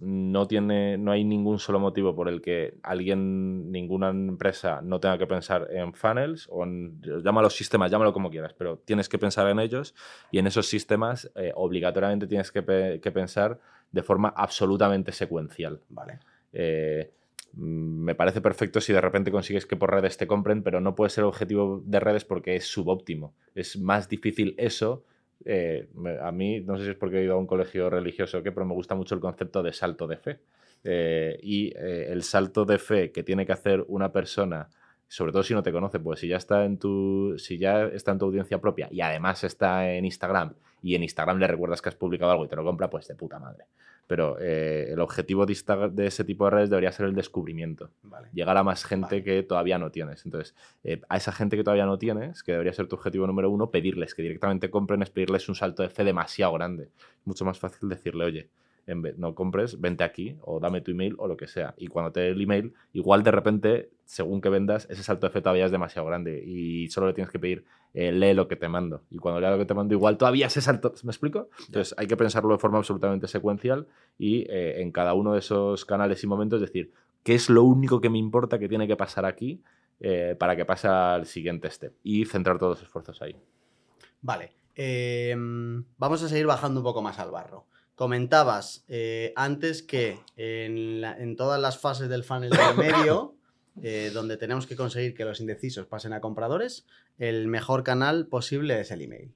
no, tiene, no hay ningún solo motivo por el que alguien, ninguna empresa no tenga que pensar en funnels o en, llámalo sistemas, llámalo como quieras, pero tienes que pensar en ellos y en esos sistemas eh, obligatoriamente tienes que, pensar de forma absolutamente secuencial. Vale. Eh, me parece perfecto si de repente consigues que por redes te compren, pero no puede ser objetivo de redes porque es subóptimo. Es más difícil eso eh, a mí, no sé si es porque he ido a un colegio religioso o qué, pero me gusta mucho el concepto de salto de fe. Eh, y eh, el salto de fe que tiene que hacer una persona, sobre todo si no te conoce, pues si ya está en tu, si ya está en tu audiencia propia y además está en Instagram y en Instagram le recuerdas que has publicado algo y te lo compra, pues de puta madre. Pero eh, el objetivo de, ese tipo de redes debería ser el descubrimiento. Llegar a más gente que todavía no tienes. Entonces, eh, a esa gente que todavía no tienes, que debería ser tu objetivo número uno, pedirles que directamente compren es pedirles un salto de fe demasiado grande. Mucho más fácil decirle, oye, en vez, no compres, vente aquí o dame tu email o lo que sea. Y cuando te dé el email, igual de repente, según que vendas, ese salto de fe todavía es demasiado grande y solo le tienes que pedir, eh, lee lo que te mando. Y cuando lea lo que te mando, igual todavía ese salto, ¿me explico? Entonces hay que pensarlo de forma absolutamente secuencial y eh, en cada uno de esos canales y momentos decir, ¿qué es lo único que me importa que tiene que pasar aquí eh, para que pase al siguiente step? Y centrar todos los esfuerzos ahí. Vale. Em, vamos a seguir bajando un poco más al barro. Comentabas eh, antes que en, todas las fases del funnel del <coughs> medio, eh, donde tenemos que conseguir que los indecisos pasen a compradores, el mejor canal posible es el email.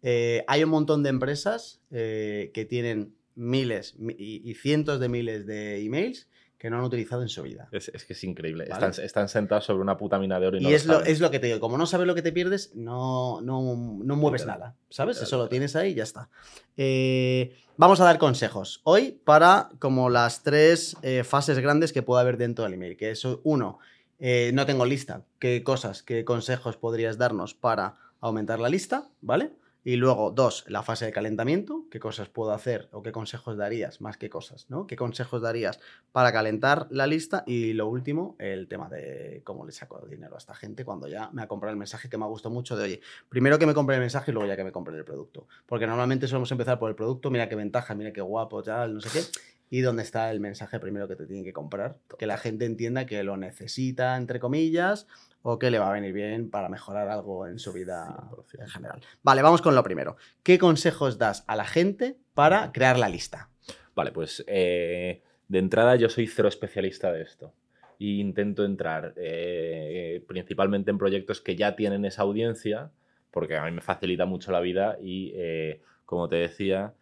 Eh, hay un montón de empresas que tienen miles y, cientos de miles de emails que no han utilizado en su vida. Es, que es increíble. Están, sentados sobre una puta mina de oro y, no y es, lo, es lo que te digo. Como no sabes lo que te pierdes, no, no, mueves nada. ¿Sabes? Eso lo tienes ahí y ya está. Eh, vamos a dar consejos hoy para como las tres eh, fases grandes que puede haber dentro del email. Que es uno, eh, no tengo lista. ¿Qué cosas, qué consejos podrías darnos para aumentar la lista? ¿Vale? Y luego, dos, la fase de calentamiento, qué cosas puedo hacer o qué consejos darías, más que cosas, ¿no? ¿Qué consejos darías para calentar la lista? Y lo último, el tema de cómo le saco dinero a esta gente cuando ya me ha comprado el mensaje que me ha gustado mucho de, oye, primero que me compre el mensaje y luego ya que me compre el producto. Porque normalmente solemos empezar por el producto, mira qué ventaja, mira qué guapo, tal, no sé qué. Y dónde está el mensaje primero que te tiene que comprar. Que la gente entienda que lo necesita, entre comillas, o que le va a venir bien para mejorar algo en su vida en general. Vale, vamos con lo primero. ¿Qué consejos das a la gente para crear la lista? Vale, pues eh, de entrada yo soy cero especialista de esto. E intento entrar eh, principalmente en proyectos que ya tienen esa audiencia, porque a mí me facilita mucho la vida y, eh, como te decía,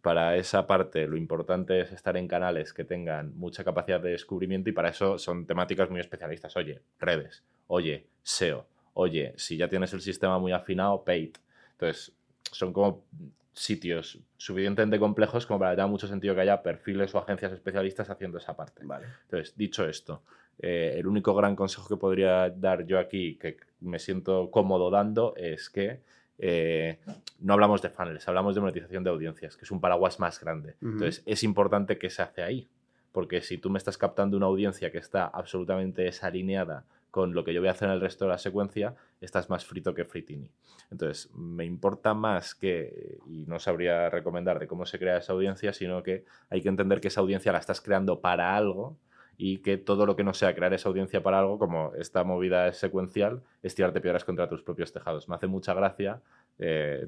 para esa parte lo importante es estar en canales que tengan mucha capacidad de descubrimiento y para eso son temáticas muy especialistas. Oye, redes, oye, SEO, oye, si ya tienes el sistema muy afinado, paid. Entonces, son como sitios suficientemente complejos como para que tenga mucho sentido que haya perfiles o agencias especialistas haciendo esa parte. Vale. Entonces, dicho esto, eh, el único gran consejo que podría dar yo aquí, que me siento cómodo dando, es que eh, no hablamos de funnels, hablamos de monetización de audiencias, que es un paraguas más grande. Entonces, es importante que se hace ahí, porque si tú me estás captando una audiencia que está absolutamente desalineada con lo que yo voy a hacer en el resto de la secuencia, estás más frito que fritini. Entonces, me importa más que, y no sabría recomendar de cómo se crea esa audiencia, sino que hay que entender que esa audiencia la estás creando para algo y que todo lo que no sea crear esa audiencia para algo, como esta movida es secuencial, es tirarte piedras contra tus propios tejados. Me hace mucha gracia, eh,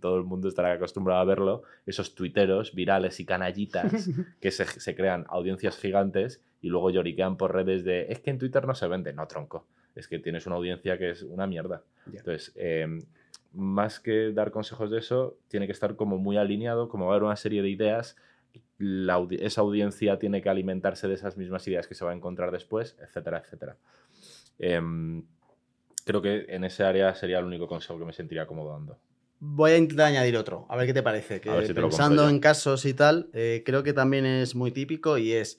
todo el mundo estará acostumbrado a verlo, esos tuiteros virales y canallitas <laughs> que se, se crean audiencias gigantes y luego lloriquean por redes de es que en Twitter no se vende. No, tronco. Es que tienes una audiencia que es una mierda. Entonces, eh, más que dar consejos de eso, tiene que estar como muy alineado, como va a haber una serie de ideas. la esa audiencia tiene que alimentarse de esas mismas ideas que se va a encontrar después, etcétera, etcétera. Em, creo que en ese área sería el único consejo que me sentiría cómodo dando. Voy a intentar añadir otro, a ver qué te parece. Que A si pensando en casos y tal, eh, creo que también es muy típico y es,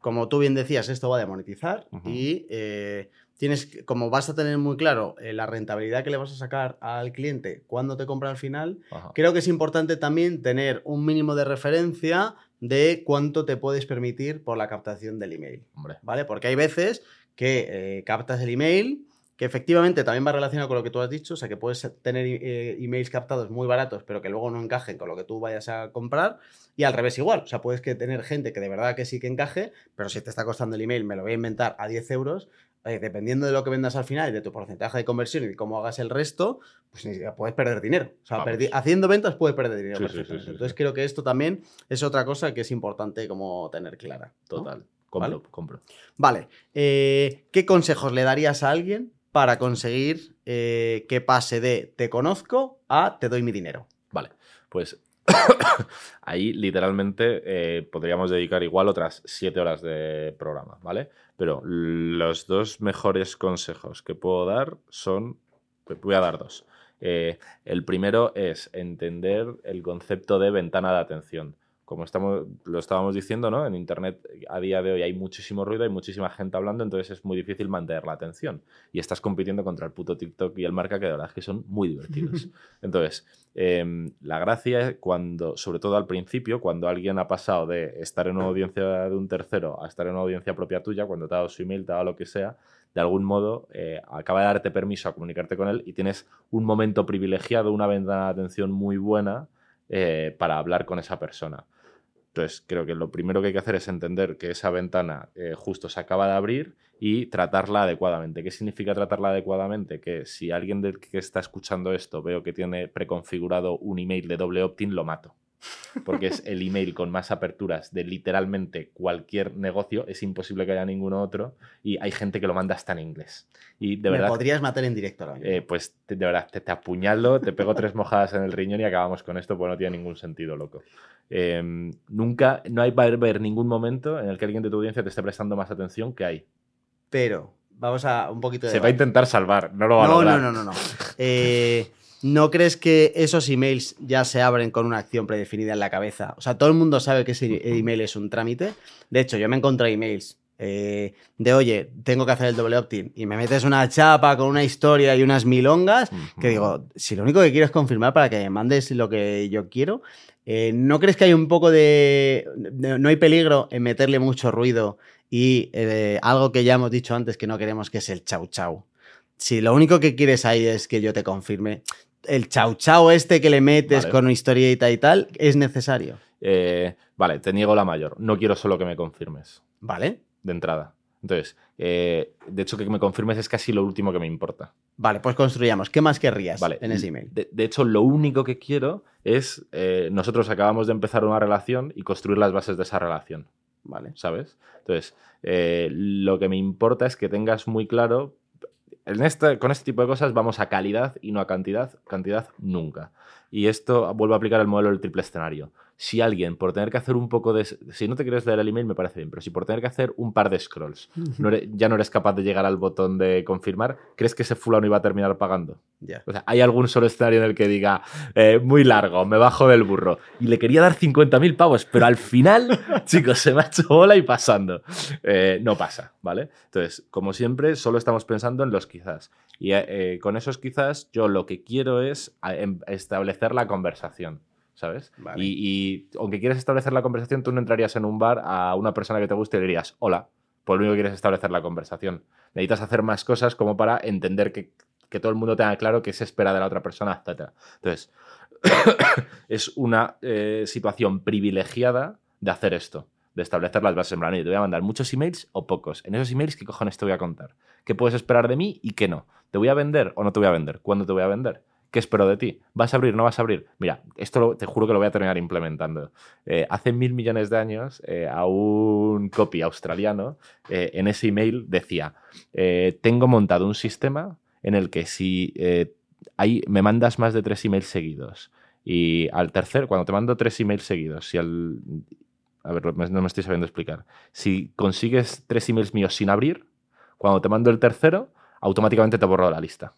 como tú bien decías, esto va de monetizar Ujú. y eh, tienes, como vas a tener muy claro eh, la rentabilidad que le vas a sacar al cliente cuando te compra al final, Ajá. creo que es importante también tener un mínimo de referencia de cuánto te puedes permitir por la captación del email. Hombre, ¿vale? Porque hay veces que captas el email, que efectivamente también va relacionado con lo que tú has dicho, o sea, que puedes tener eh, emails captados muy baratos, pero que luego no encajen con lo que tú vayas a comprar, y al revés igual, o sea, puedes que tener gente que de verdad que sí que encaje, pero si te está costando el email, me lo voy a inventar a 10 euros, eh, dependiendo de lo que vendas al final y de tu porcentaje de conversión y de cómo hagas el resto, pues ni siquiera puedes perder dinero. O sea, perdi- haciendo ventas puedes perder dinero. Sí, sí, sí, perfectamente. sí, sí. Entonces creo que esto también es otra cosa que es importante como tener clara. ¿no? total. Compro, ¿Vale? compro. Vale, eh, ¿qué consejos le darías a alguien para conseguir eh, que pase de te conozco a te doy mi dinero? Vale, pues <coughs> ahí literalmente eh, podríamos dedicar igual otras siete horas de programa, ¿vale? Pero los dos mejores consejos que puedo dar son, voy a dar dos. Eh, el primero es entender el concepto de ventana de atención. Como estamos, lo estábamos diciendo, ¿no? En Internet a día de hoy hay muchísimo ruido, hay muchísima gente hablando, entonces es muy difícil mantener la atención. Y estás compitiendo contra el puto TikTok y el marca que de verdad es que son muy divertidos. <laughs> Entonces, eh, la gracia es cuando, sobre todo al principio, cuando alguien ha pasado de estar en una audiencia de un tercero a estar en una audiencia propia tuya, cuando te ha dado su email, te ha dado lo que sea, de algún modo eh, acaba de darte permiso a comunicarte con él y tienes un momento privilegiado, una ventana de atención muy buena eh, para hablar con esa persona. Entonces, creo que lo primero que hay que hacer es entender que esa ventana eh, justo se acaba de abrir y tratarla adecuadamente. ¿Qué significa tratarla adecuadamente? Que si alguien del que está escuchando esto veo que tiene preconfigurado un email de doble opt-in, lo mato. Porque es <laughs> el email con más aperturas de literalmente cualquier negocio. Es imposible que haya ninguno otro. Y hay gente que lo manda hasta en inglés. Y de Me verdad, podrías matar en directo ahora mismo. eh, pues te- de verdad, te, te apuñalo, te pego tres mojadas en el riñón y acabamos con esto, porque no tiene ningún sentido, loco. Eh, nunca, no hay va a haber ningún momento en el que alguien de tu audiencia te esté prestando más atención que hay. Pero vamos a un poquito de... Se va a intentar salvar, no lo va a no, no, lograr. no, no, no. Eh, ¿No crees que esos emails ya se abren con una acción predefinida en la cabeza? O sea, todo el mundo sabe que ese email es un trámite. De hecho, yo me encontré emails eh, de, oye, tengo que hacer el doble opt-in y me metes una chapa con una historia y unas milongas que digo, si lo único que quiero es confirmar para que me mandes lo que yo quiero, eh, ¿no crees que hay un poco de... de- no hay peligro en meterle mucho ruido y eh, algo que ya hemos dicho antes que no queremos, que es el chau chau? Si lo único que quieres ahí es que yo te confirme, el chau chau este que le metes Vale. con historieta y tal, es necesario. Eh, vale, te niego la mayor. No quiero solo que me confirmes, ¿Vale? de entrada. Entonces, eh, de hecho, que me confirmes es casi lo último que me importa. Vale, pues construyamos. ¿Qué más querrías Vale. en ese email? De, de hecho, lo único que quiero es. eh, nosotros acabamos de empezar una relación y construir las bases de esa relación, Vale. ¿sabes? Entonces, eh, lo que me importa es que tengas muy claro. Con este tipo de cosas vamos a calidad y no a cantidad. Cantidad nunca. Y esto vuelvo a aplicar el modelo del triple escenario. Si alguien, por tener que hacer un poco de. Si no te quieres leer el email, me parece bien, pero si por tener que hacer un par de scrolls no eres- ya no eres capaz de llegar al botón de confirmar, ¿crees que ese fulano iba a terminar pagando? Ya. O sea, hay algún solo escenario en el que diga, eh, muy largo, me bajo del burro. Y le quería dar 50.000 pavos, pero al final, <laughs> chicos, se me ha hecho bola y pasando. Eh, no pasa, ¿vale? Entonces, como siempre, solo estamos pensando en los quizás. Y eh, con esos quizás, yo lo que quiero es em- establecer la conversación. ¿Sabes? Vale. Y, y aunque quieres establecer la conversación, tú no entrarías en un bar a una persona que te guste y le dirías, hola, por lo único que quieres es establecer la conversación. Necesitas hacer más cosas como para entender que, que todo el mundo tenga claro qué se espera de la otra persona, etc. Entonces, <coughs> es una eh, situación privilegiada de hacer esto, de establecer las bases en plan, "Oye, te voy a mandar muchos emails o pocos. En esos emails, ¿qué cojones te voy a contar? ¿Qué puedes esperar de mí y qué no? ¿Te voy a vender o no te voy a vender? ¿Cuándo te voy a vender? ¿Qué espero de ti? ¿Vas a abrir? ¿No vas a abrir? Mira, esto te juro que lo voy a terminar implementando. Eh, hace mil millones de años, eh, a un copy australiano, eh, en ese email decía, tengo montado un sistema en el que si hay, me mandas más de tres emails seguidos y al tercer, cuando te mando tres emails seguidos, si al... A ver, no me estoy sabiendo explicar. Si consigues tres emails míos sin abrir, cuando te mando el tercero, automáticamente te borro la lista.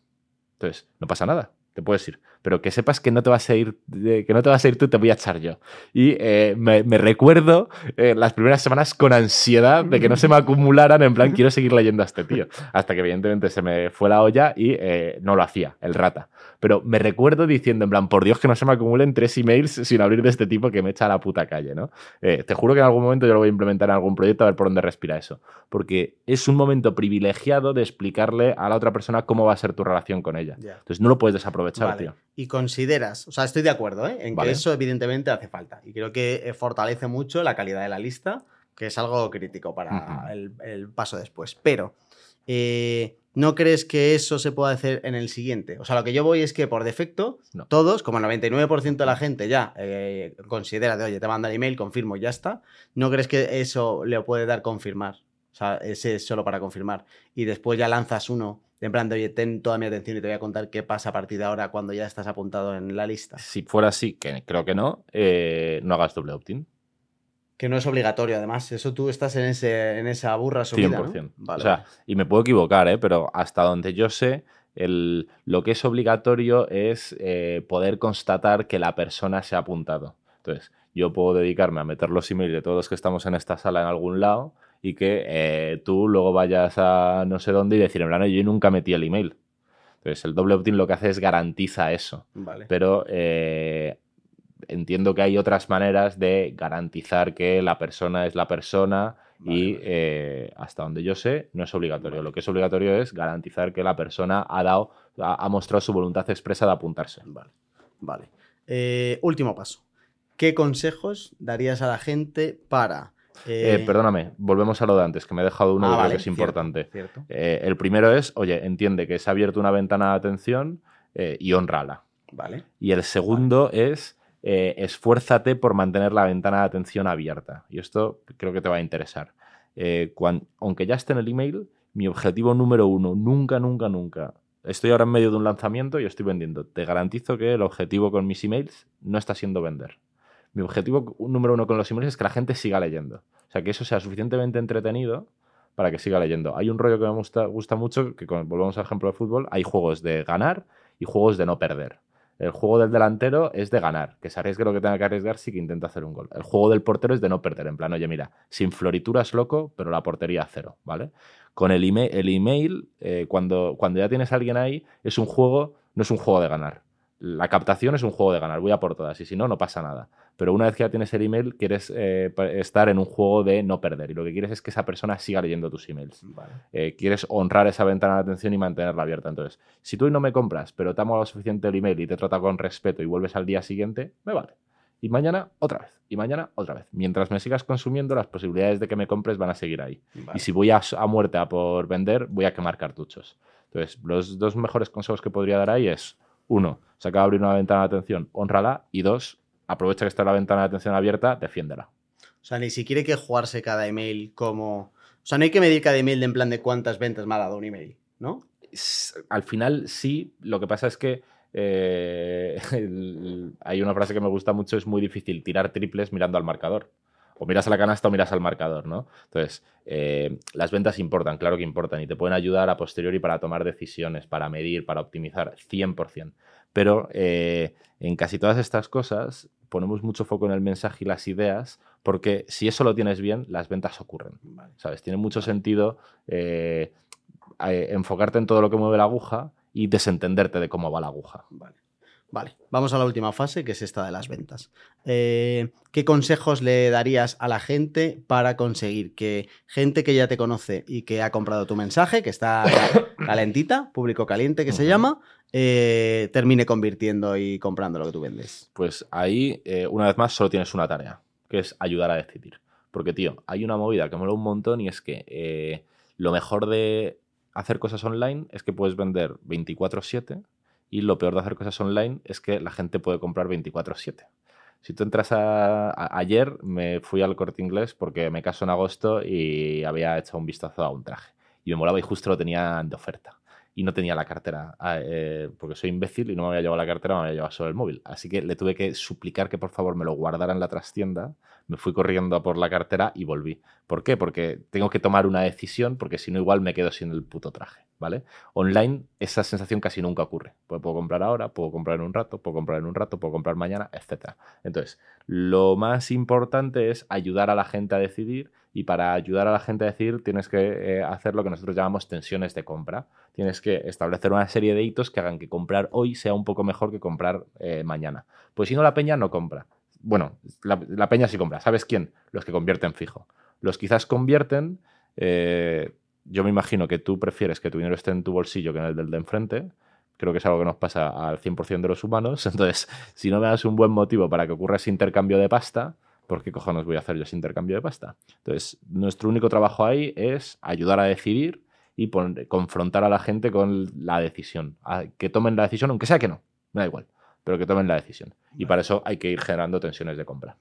Entonces, no pasa nada, te puedes ir. Pero que sepas que no te vas a ir, que no te vas a ir tú, te voy a echar yo. Y eh, me, me recuerdo eh, las primeras semanas con ansiedad de que no se me <laughs> acumularan, en plan, quiero seguir leyendo a este tío. Hasta que evidentemente se me fue la olla y eh, no lo hacía, el rata. Pero me recuerdo diciendo, en plan, por Dios que no se me acumulen tres emails sin abrir de este tipo que me echa a la puta calle, ¿no? Eh, te juro que en algún momento yo lo voy a implementar en algún proyecto a ver por dónde respira eso. Porque es un momento privilegiado de explicarle a la otra persona cómo va a ser tu relación con ella. Entonces no lo puedes desaprovechar, Vale. tío. Y consideras, o sea, estoy de acuerdo, ¿eh? En Vale. que eso evidentemente hace falta. Y creo que eh, fortalece mucho la calidad de la lista, que es algo crítico para el paso después. Pero, eh, ¿no crees que eso se puede hacer en el siguiente? O sea, lo que yo voy es que por defecto, No. todos, como el 99% de la gente ya eh, considera de, oye, te manda el email, confirmo y ya está. ¿No crees que eso le puede dar confirmar? O sea, ese es solo para confirmar. Y después ya lanzas uno, en plan de, oye, ten toda mi atención y te voy a contar qué pasa a partir de ahora cuando ya estás apuntado en la lista. Si fuera así, que creo que no, eh, no hagas doble opt-in. Que no es obligatorio, además. Eso tú estás en, ese, en esa burra subida, ¿no? 100%. Vale, o sea, vale. y me puedo equivocar, ¿eh? pero hasta donde yo sé, el- lo que es obligatorio es eh, poder constatar que la persona se ha apuntado. Entonces, yo puedo dedicarme a meter los emails de todos los que estamos en esta sala en algún lado y que eh, tú luego vayas a no sé dónde y decir, en plan, "Oye, yo nunca metí el email. Entonces, el doble opt-in lo que hace es garantiza eso. Vale. Pero eh, entiendo que hay otras maneras de garantizar que la persona es la persona y Vale, eh, hasta donde yo sé no es obligatorio. Lo que es obligatorio es garantizar que la persona ha dado, ha, ha mostrado su voluntad expresa de apuntarse. Vale. Vale. Eh, último paso. ¿Qué consejos darías a la gente para. Eh, eh, perdóname, volvemos a lo de antes, que me he dejado uno ah, que creo vale, que es cierto, importante. cierto. Eh, el primero es, oye, entiende que se ha abierto una ventana de atención y honrala. Vale. Y el segundo es eh, esfuérzate por mantener la ventana de atención abierta. Y esto creo que te va a interesar. Eh, aunque ya esté en el email, mi objetivo número uno, nunca, nunca, nunca. Estoy ahora en medio de un lanzamiento y estoy vendiendo. Te garantizo que el objetivo con mis emails no está siendo vender. Mi objetivo número uno con los emails es que la gente siga leyendo. O sea, que eso sea suficientemente entretenido para que siga leyendo. Hay un rollo que me gusta, gusta mucho, que con- volvemos al ejemplo de fútbol, hay juegos de ganar y juegos de no perder. El juego del delantero es de ganar, que se arriesgue lo que tenga que arriesgar sí que intenta hacer un gol. El juego del portero es de no perder, en plan, oye, mira, sin florituras loco, pero la portería cero, ¿vale? Con el email, el email eh, cuando, cuando ya tienes a alguien ahí, es un juego, no es un juego de ganar. La captación es un juego de ganar, voy a por todas, y si no, no pasa nada. Pero una vez que ya tienes el email, quieres eh, estar en un juego de no perder, y lo que quieres es que esa persona siga leyendo tus emails Vale. eh, quieres honrar esa ventana de atención y mantenerla abierta. Entonces, si tú hoy no me compras, pero te amo lo suficiente el email y te trata con respeto y vuelves al día siguiente, me vale. Y mañana otra vez. Y mañana otra vez. Mientras me sigas consumiendo, las posibilidades de que me compres van a seguir ahí. Vale. Y si voy a, a muerte a por vender, voy a quemar cartuchos. Entonces, los dos mejores consejos que podría dar ahí es, uno, se acaba de abrir una ventana de atención, honrala. Y dos, aprovecha que está la ventana de atención abierta, defiéndela. O sea, ni siquiera hay que jugarse cada email como. O sea, no hay que medir cada email de en plan de cuántas ventas me ha dado un email, ¿no? Al final sí, lo que pasa es que eh, <laughs> el- hay una frase que me gusta mucho, es muy difícil tirar triples mirando al marcador. O miras a la canasta o miras al marcador, ¿no? Entonces, eh, las ventas importan, claro que importan, y te pueden ayudar a posteriori para tomar decisiones, para medir, para optimizar, 100%. Pero eh, en casi todas estas cosas ponemos mucho foco en el mensaje y las ideas, porque si eso lo tienes bien, las ventas ocurren. ¿Sabes? Tiene mucho sentido eh, enfocarte en todo lo que mueve la aguja y desentenderte de cómo va la aguja. Vale. Vale, vamos a la última fase, que es esta de las ventas. Eh, ¿Qué consejos le darías a la gente para conseguir que gente que ya te conoce y que ha comprado tu mensaje, que está <coughs> calentita, público caliente que se llama, eh, termine convirtiendo y comprando lo que tú vendes? Pues ahí, eh, una vez más, solo tienes una tarea, que es ayudar a decidir. Porque, tío, hay una movida que mola un montón y es que lo mejor de hacer cosas online es que puedes vender 24/7 y lo peor de hacer cosas online es que la gente puede comprar 24/7. Si tú entras a, Ayer me fui al corte inglés porque me caso en agosto y había hecho un vistazo a un traje. Y me molaba y justo lo tenía de oferta. Y no tenía la cartera, ah, eh, porque soy imbécil y no me había llevado la cartera, me había llevado solo el móvil. Así que le tuve que suplicar que por favor me lo guardara en la trastienda me fui corriendo a por la cartera y volví. ¿Por qué? Porque tengo que tomar una decisión, porque si no, igual me quedo sin el puto traje, ¿vale? Online, esa sensación casi nunca ocurre. Pues puedo comprar ahora, puedo comprar en un rato, puedo comprar en un rato, puedo comprar mañana, etc. Entonces, lo más importante es ayudar a la gente a decidir y para ayudar a la gente a decidir tienes que eh, hacer lo que nosotros llamamos tensiones de compra. Tienes que establecer una serie de hitos que hagan que comprar hoy sea un poco mejor que comprar eh, mañana. Pues si no, la peña no compra bueno, la, peña sí compra. ¿Sabes quién? Los que convierten fijo. Los quizás convierten, eh, yo me imagino que tú prefieres que tu dinero esté en tu bolsillo que en el del de enfrente. Creo que es algo que nos pasa al 100% de los humanos. <laughs> Entonces, si no me das un buen motivo para que ocurra ese intercambio de pasta, ¿por qué cojones voy a hacer yo ese intercambio de pasta? Entonces, nuestro único trabajo ahí es ayudar a decidir y confrontar a la gente con la decisión. que tomen la decisión, aunque sea que no. Me da igual pero que tomen la decisión. Y para eso hay que ir generando tensiones de compra.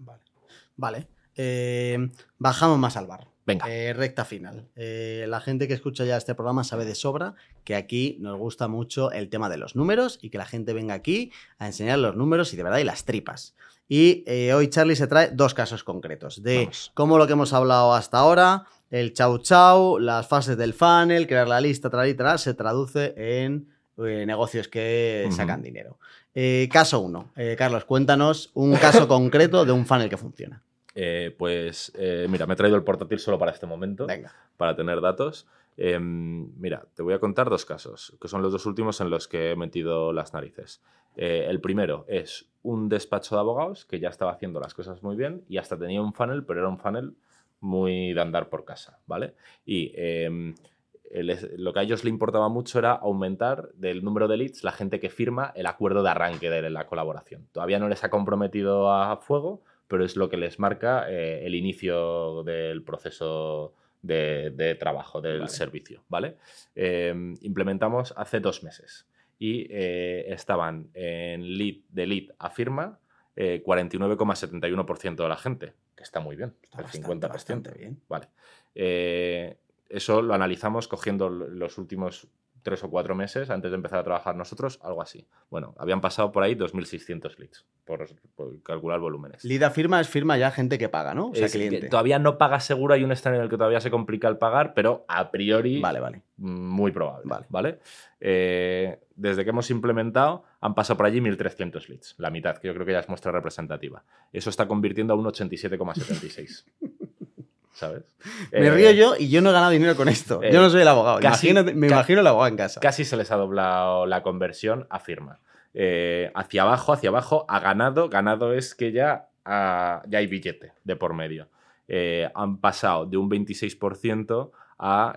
Vale. Eh, bajamos más al bar. Venga. Eh, recta final. Eh, la gente que escucha ya este programa sabe de sobra que aquí nos gusta mucho el tema de los números y que la gente venga aquí a enseñar los números y de verdad y las tripas. Y hoy Charlie se trae dos casos concretos de cómo lo que hemos hablado hasta ahora, el chau chau, las fases del funnel, crear la lista, tra, se traduce en negocios que sacan dinero. Eh, caso 1. Eh, Carlos, cuéntanos un caso concreto de un funnel que funciona. Eh, pues mira, me he traído el portátil solo para este momento, para tener datos. Em, mira, te voy a contar dos casos, que son los dos últimos en los que he metido las narices. El primero es un despacho de abogados que ya estaba haciendo las cosas muy bien y hasta tenía un funnel, pero era un funnel muy de andar por casa, ¿vale? Y em, lo que a ellos le importaba mucho era aumentar del número de leads la gente que firma el acuerdo de arranque de la colaboración. Todavía no les ha comprometido a fuego, pero es lo que les marca eh, el inicio del proceso de, trabajo, del servicio. ¿vale? Eh, implementamos hace dos meses y eh, estaban en lead, de lead a firma 49,71% de la gente, que está muy bien, está el 50%. Bastante bien. Vale eso lo analizamos cogiendo los últimos tres o cuatro meses antes de empezar a trabajar nosotros, algo así. Bueno, habían pasado por ahí 2.600 leads por, calcular volúmenes. Lead a firma es firma ya gente que paga, ¿no? O sea, cliente. todavía no paga seguro, hay un escenario en el que todavía se complica el pagar, pero a priori vale, vale. muy probable. Vale. ¿vale? Eh, desde que hemos implementado han pasado por allí 1.300 leads, la mitad, que yo creo que ya es muestra representativa. Eso está convirtiendo a un 87,76. ¿Sabes? Me río eh, yo y yo no he ganado dinero con esto. yo no soy el abogado. me imagino el abogado en casa. Casi se les ha doblado la conversión a firma. Eh, hacia abajo, hacia abajo, ha ganado. Ganado es que ya, ya hay billete de por medio. Eh, han pasado de un 26% a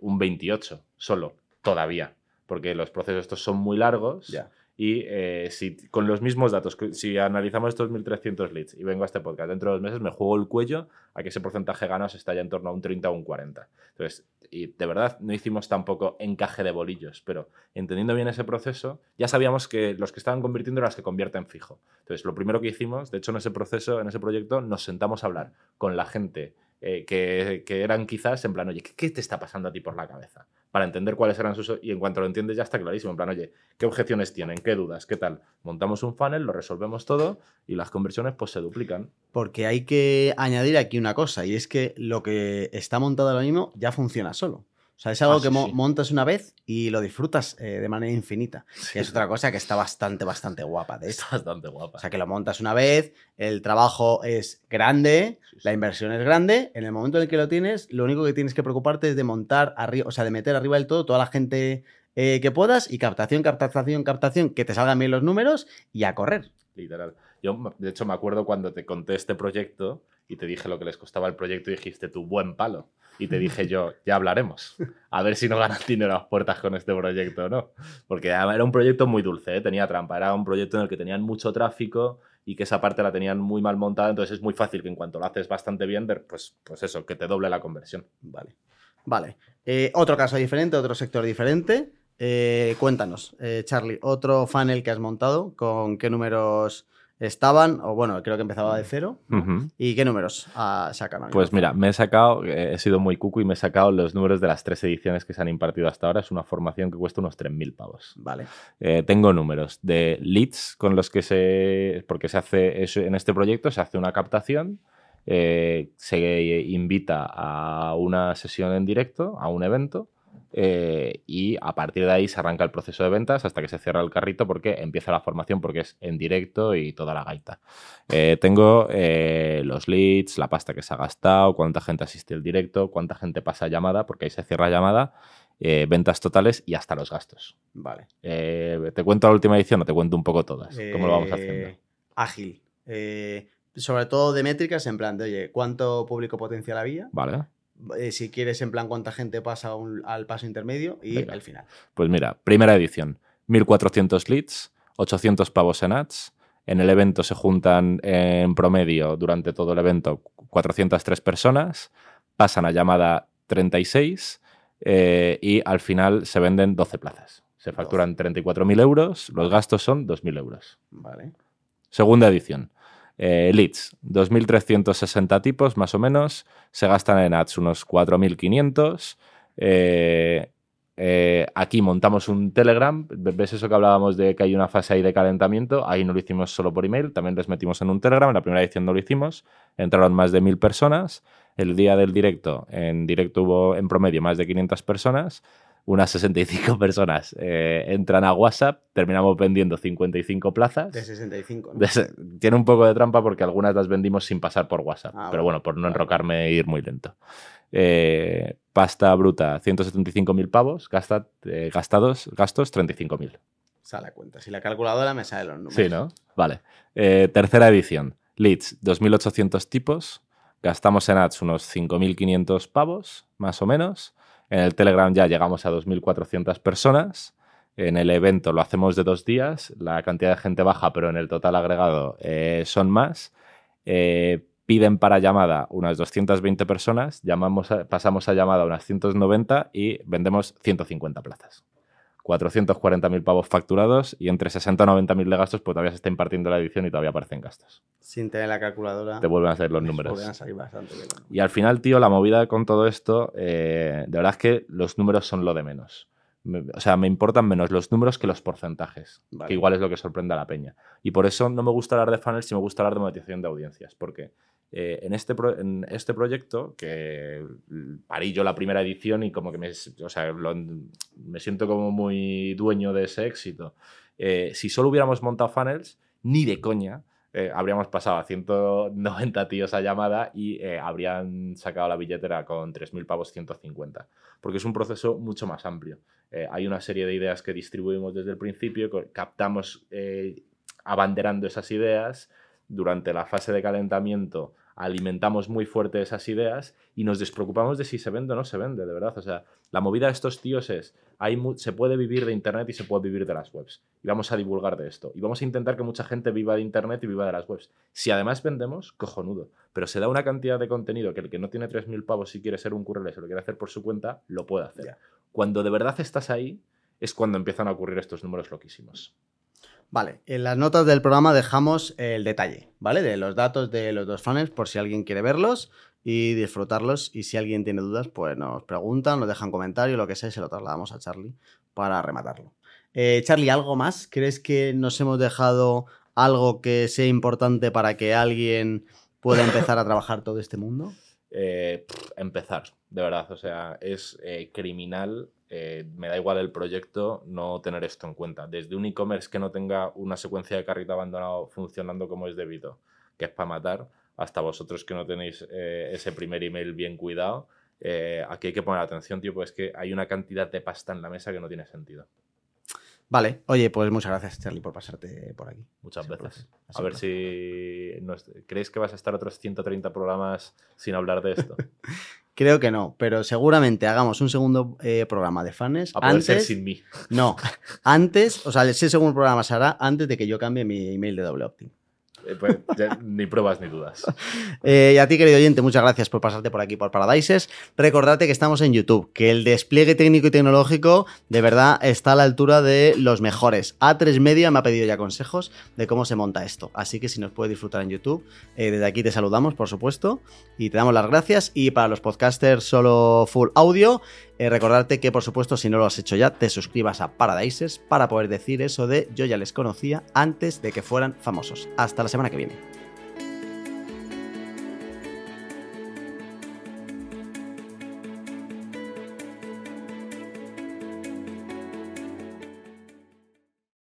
un 28% solo, todavía. Porque los procesos estos son muy largos. Ya. Y eh, si con los mismos datos, si analizamos estos 1.300 leads y vengo a este podcast dentro de dos meses, me juego el cuello a que ese porcentaje ganas está ya en torno a un 30 o un 40. Entonces, y de verdad no hicimos tampoco encaje de bolillos, pero entendiendo bien ese proceso, ya sabíamos que los que estaban convirtiendo eran los que convierten fijo. Entonces, lo primero que hicimos, de hecho, en ese proceso, en ese proyecto, nos sentamos a hablar con la gente eh, que, que eran quizás en plan, oye, ¿qué, qué te está pasando a ti por la cabeza? Para entender cuáles eran sus... Y en cuanto lo entiendes ya está clarísimo, en plan, oye, ¿qué objeciones tienen? ¿Qué dudas? ¿Qué tal? Montamos un funnel, lo resolvemos todo y las conversiones pues se duplican. Porque hay que añadir aquí una cosa, y es que lo que está montado ahora mismo ya funciona solo. O sea, es algo Ah, sí, que mo- sí. montas una vez y lo disfrutas eh, de manera infinita. Sí. Y es otra cosa que está bastante, bastante guapa de <laughs> Está bastante guapa. O sea, que lo montas una vez, el trabajo es grande, la inversión es grande. En el momento en el que lo tienes, lo único que tienes que preocuparte es de montar arriba, o sea, de meter arriba del todo toda la gente eh, que puedas y captación, captación, captación, que te salgan bien los números y a correr. Literal. Yo, de hecho, me acuerdo cuando te conté este proyecto y te dije lo que les costaba el proyecto y dijiste tu buen palo. Y te dije yo, <laughs> ya hablaremos. A ver si no ganas dinero a las puertas con este proyecto o no. Porque era un proyecto muy dulce, ¿eh? tenía trampa. Era un proyecto en el que tenían mucho tráfico y que esa parte la tenían muy mal montada. Entonces es muy fácil que en cuanto lo haces bastante bien, pues, pues eso, que te doble la conversión. Vale. Vale. Eh, otro caso diferente, otro sector diferente. Eh, cuéntanos, Charlie, otro funnel que has montado, ¿con qué números estaban? O bueno, creo que empezaba de cero. ¿no? Ujú. ¿Y qué números ah, sacan? Pues mira, me he sacado, eh, he sido muy cucu y me he sacado los números de las tres ediciones que se han impartido hasta ahora. Es una formación que cuesta unos 3.000 pavos. Vale. Eh, tengo números de leads con los que se. Porque se hace. eso- en este proyecto se hace una captación. eh, se invita a una sesión en directo, a un evento. Eh, y a partir de ahí se arranca el proceso de ventas hasta que se cierra el carrito porque empieza la formación porque es en directo y toda la gaita. Eh, tengo eh, los leads, la pasta que se ha gastado, cuánta gente asiste al directo, cuánta gente pasa llamada, porque ahí se cierra llamada, ventas totales y hasta los gastos. Vale. ¿Te cuento la última edición o te cuento un poco todas? ¿Cómo lo vamos haciendo? Ágil. Sobre todo de métricas en plan de, oye, ¿cuánto público potencial había? Vale. Eh, si quieres, en plan, cuánta gente pasa un- al paso intermedio y Venga. al final. Pues mira, primera edición, 1400 leads, 800 pavos en ads. En el evento se juntan en promedio durante todo el evento 403 personas, pasan a llamada 36 eh, y al final se venden 12 plazas. Se facturan 34.000 euros, los gastos son 2.000 euros. Vale. Segunda edición. Eh, leads, 2.360 tipos más o menos. Se gastan en ads unos 4.500. Eh, eh, aquí montamos un Telegram. ¿Ves eso que hablábamos de que hay una fase ahí de calentamiento? Ahí no lo hicimos solo por email, también les metimos en un Telegram. En la primera edición no lo hicimos. Entraron más de 1.000 personas. El día del directo, en directo hubo en promedio más de 500 personas. Unas 65 <laughs> personas eh, entran a WhatsApp. Terminamos vendiendo 55 plazas. De 65. ¿no? De Tiene un poco de trampa porque algunas las vendimos sin pasar por WhatsApp. Ah, pero bueno, por no enrocarme e ir muy lento. Eh, pasta bruta, 175.000 pavos. Gasta, eh, gastados, gastos, 35.000. Sale a cuenta. Si la calculadora me sale los números. Sí, ¿no? Vale. Eh, tercera edición. Leads, 2.800 tipos. Gastamos en ads unos 5.500 pavos, más o menos. En el Telegram ya llegamos a 2.400 personas. En el evento lo hacemos de dos días. La cantidad de gente baja, pero en el total agregado eh, son más. Eh, piden para llamada unas 220 personas. Llamamos a- pasamos a llamada unas 190 y vendemos 150 plazas. 440.000 pavos facturados y entre 60 y 90.000 de gastos, pues todavía se está impartiendo la edición y todavía aparecen gastos. Sin tener la calculadora. Te vuelven a salir los me números. Podrían salir bastante bien. Y al final, tío, la movida con todo esto, eh, de verdad es que los números son lo de menos. Me- o sea, me importan menos los números que los porcentajes, Vale. que igual es lo que sorprende a la peña. Y por eso no me gusta hablar de funnels, sino me gusta hablar de monetización de audiencias, porque eh, en, este en este proyecto, que parí yo la primera edición y como que me, o sea, me siento como muy dueño de ese éxito, eh, si solo hubiéramos montado funnels, ni de coña eh, habríamos pasado a 190 tíos a llamada y eh, habrían sacado la billetera con 3.000 pavos 150. Porque es un proceso mucho más amplio. Hay una serie de ideas que distribuimos desde el principio, captamos abanderando esas ideas. Durante la fase de calentamiento alimentamos muy fuerte esas ideas y nos despreocupamos de si se vende o no se vende, de verdad. O sea, la movida de estos tíos es, hay se puede vivir de Internet y se puede vivir de las webs. Y vamos a divulgar de esto. Y vamos a intentar que mucha gente viva de Internet y viva de las webs. Si además vendemos, cojonudo. Pero se da una cantidad de contenido que el que no tiene 3.000 pavos si quiere ser un currele se lo quiere hacer por su cuenta, lo puede hacer. Cuando de verdad estás ahí, es cuando empiezan a ocurrir estos números loquísimos. Vale, en las notas del programa dejamos el detalle, ¿vale? De los datos de los dos funnels por si alguien quiere verlos. y disfrutarlos. Y si alguien tiene dudas, pues nos preguntan, nos dejan comentario, lo que sea, y se lo trasladamos a Charlie para rematarlo. Eh, Charlie, ¿algo más? ¿Crees que nos hemos dejado algo que sea importante para que alguien pueda <laughs> empezar a trabajar todo este mundo? Eh, empezar, de verdad. O sea, es eh, criminal. Me da igual el proyecto no tener esto en cuenta. Desde un e-commerce que no tenga una secuencia de carrito abandonado funcionando como es debido, que es para matar, hasta vosotros que no tenéis ese primer email bien cuidado. aquí hay que poner atención, tío, pues es que hay una cantidad de pasta en la mesa que no tiene sentido. Vale, oye, pues muchas gracias, Charlie, por pasarte por aquí. Muchas veces. A ver si. ¿Creéis que vas a estar otros 130 programas sin hablar de esto? <laughs> Creo que no, pero seguramente hagamos un segundo eh, programa de fans. A poder antes, ser sin mí. No, antes, o sea, ese segundo programa se hará antes de que yo cambie mi email de doble opt eh, pues, <laughs> ni pruebas ni dudas. Eh, y a ti, querido oyente, muchas gracias por pasarte por aquí por Paradises. Recordate que estamos en YouTube, que el despliegue técnico y tecnológico de verdad está a la altura de los mejores. A3 Media me ha pedido ya consejos de cómo se monta esto. Así que si nos puedes disfrutar en YouTube, eh, desde aquí te saludamos, por supuesto, y te damos las gracias. Y para los podcasters solo full audio, eh, recordarte que, por supuesto, si no lo has hecho ya, te suscribas a Paradises para poder decir eso de yo ya les conocía antes de que fueran famosos. Hasta la semana que viene.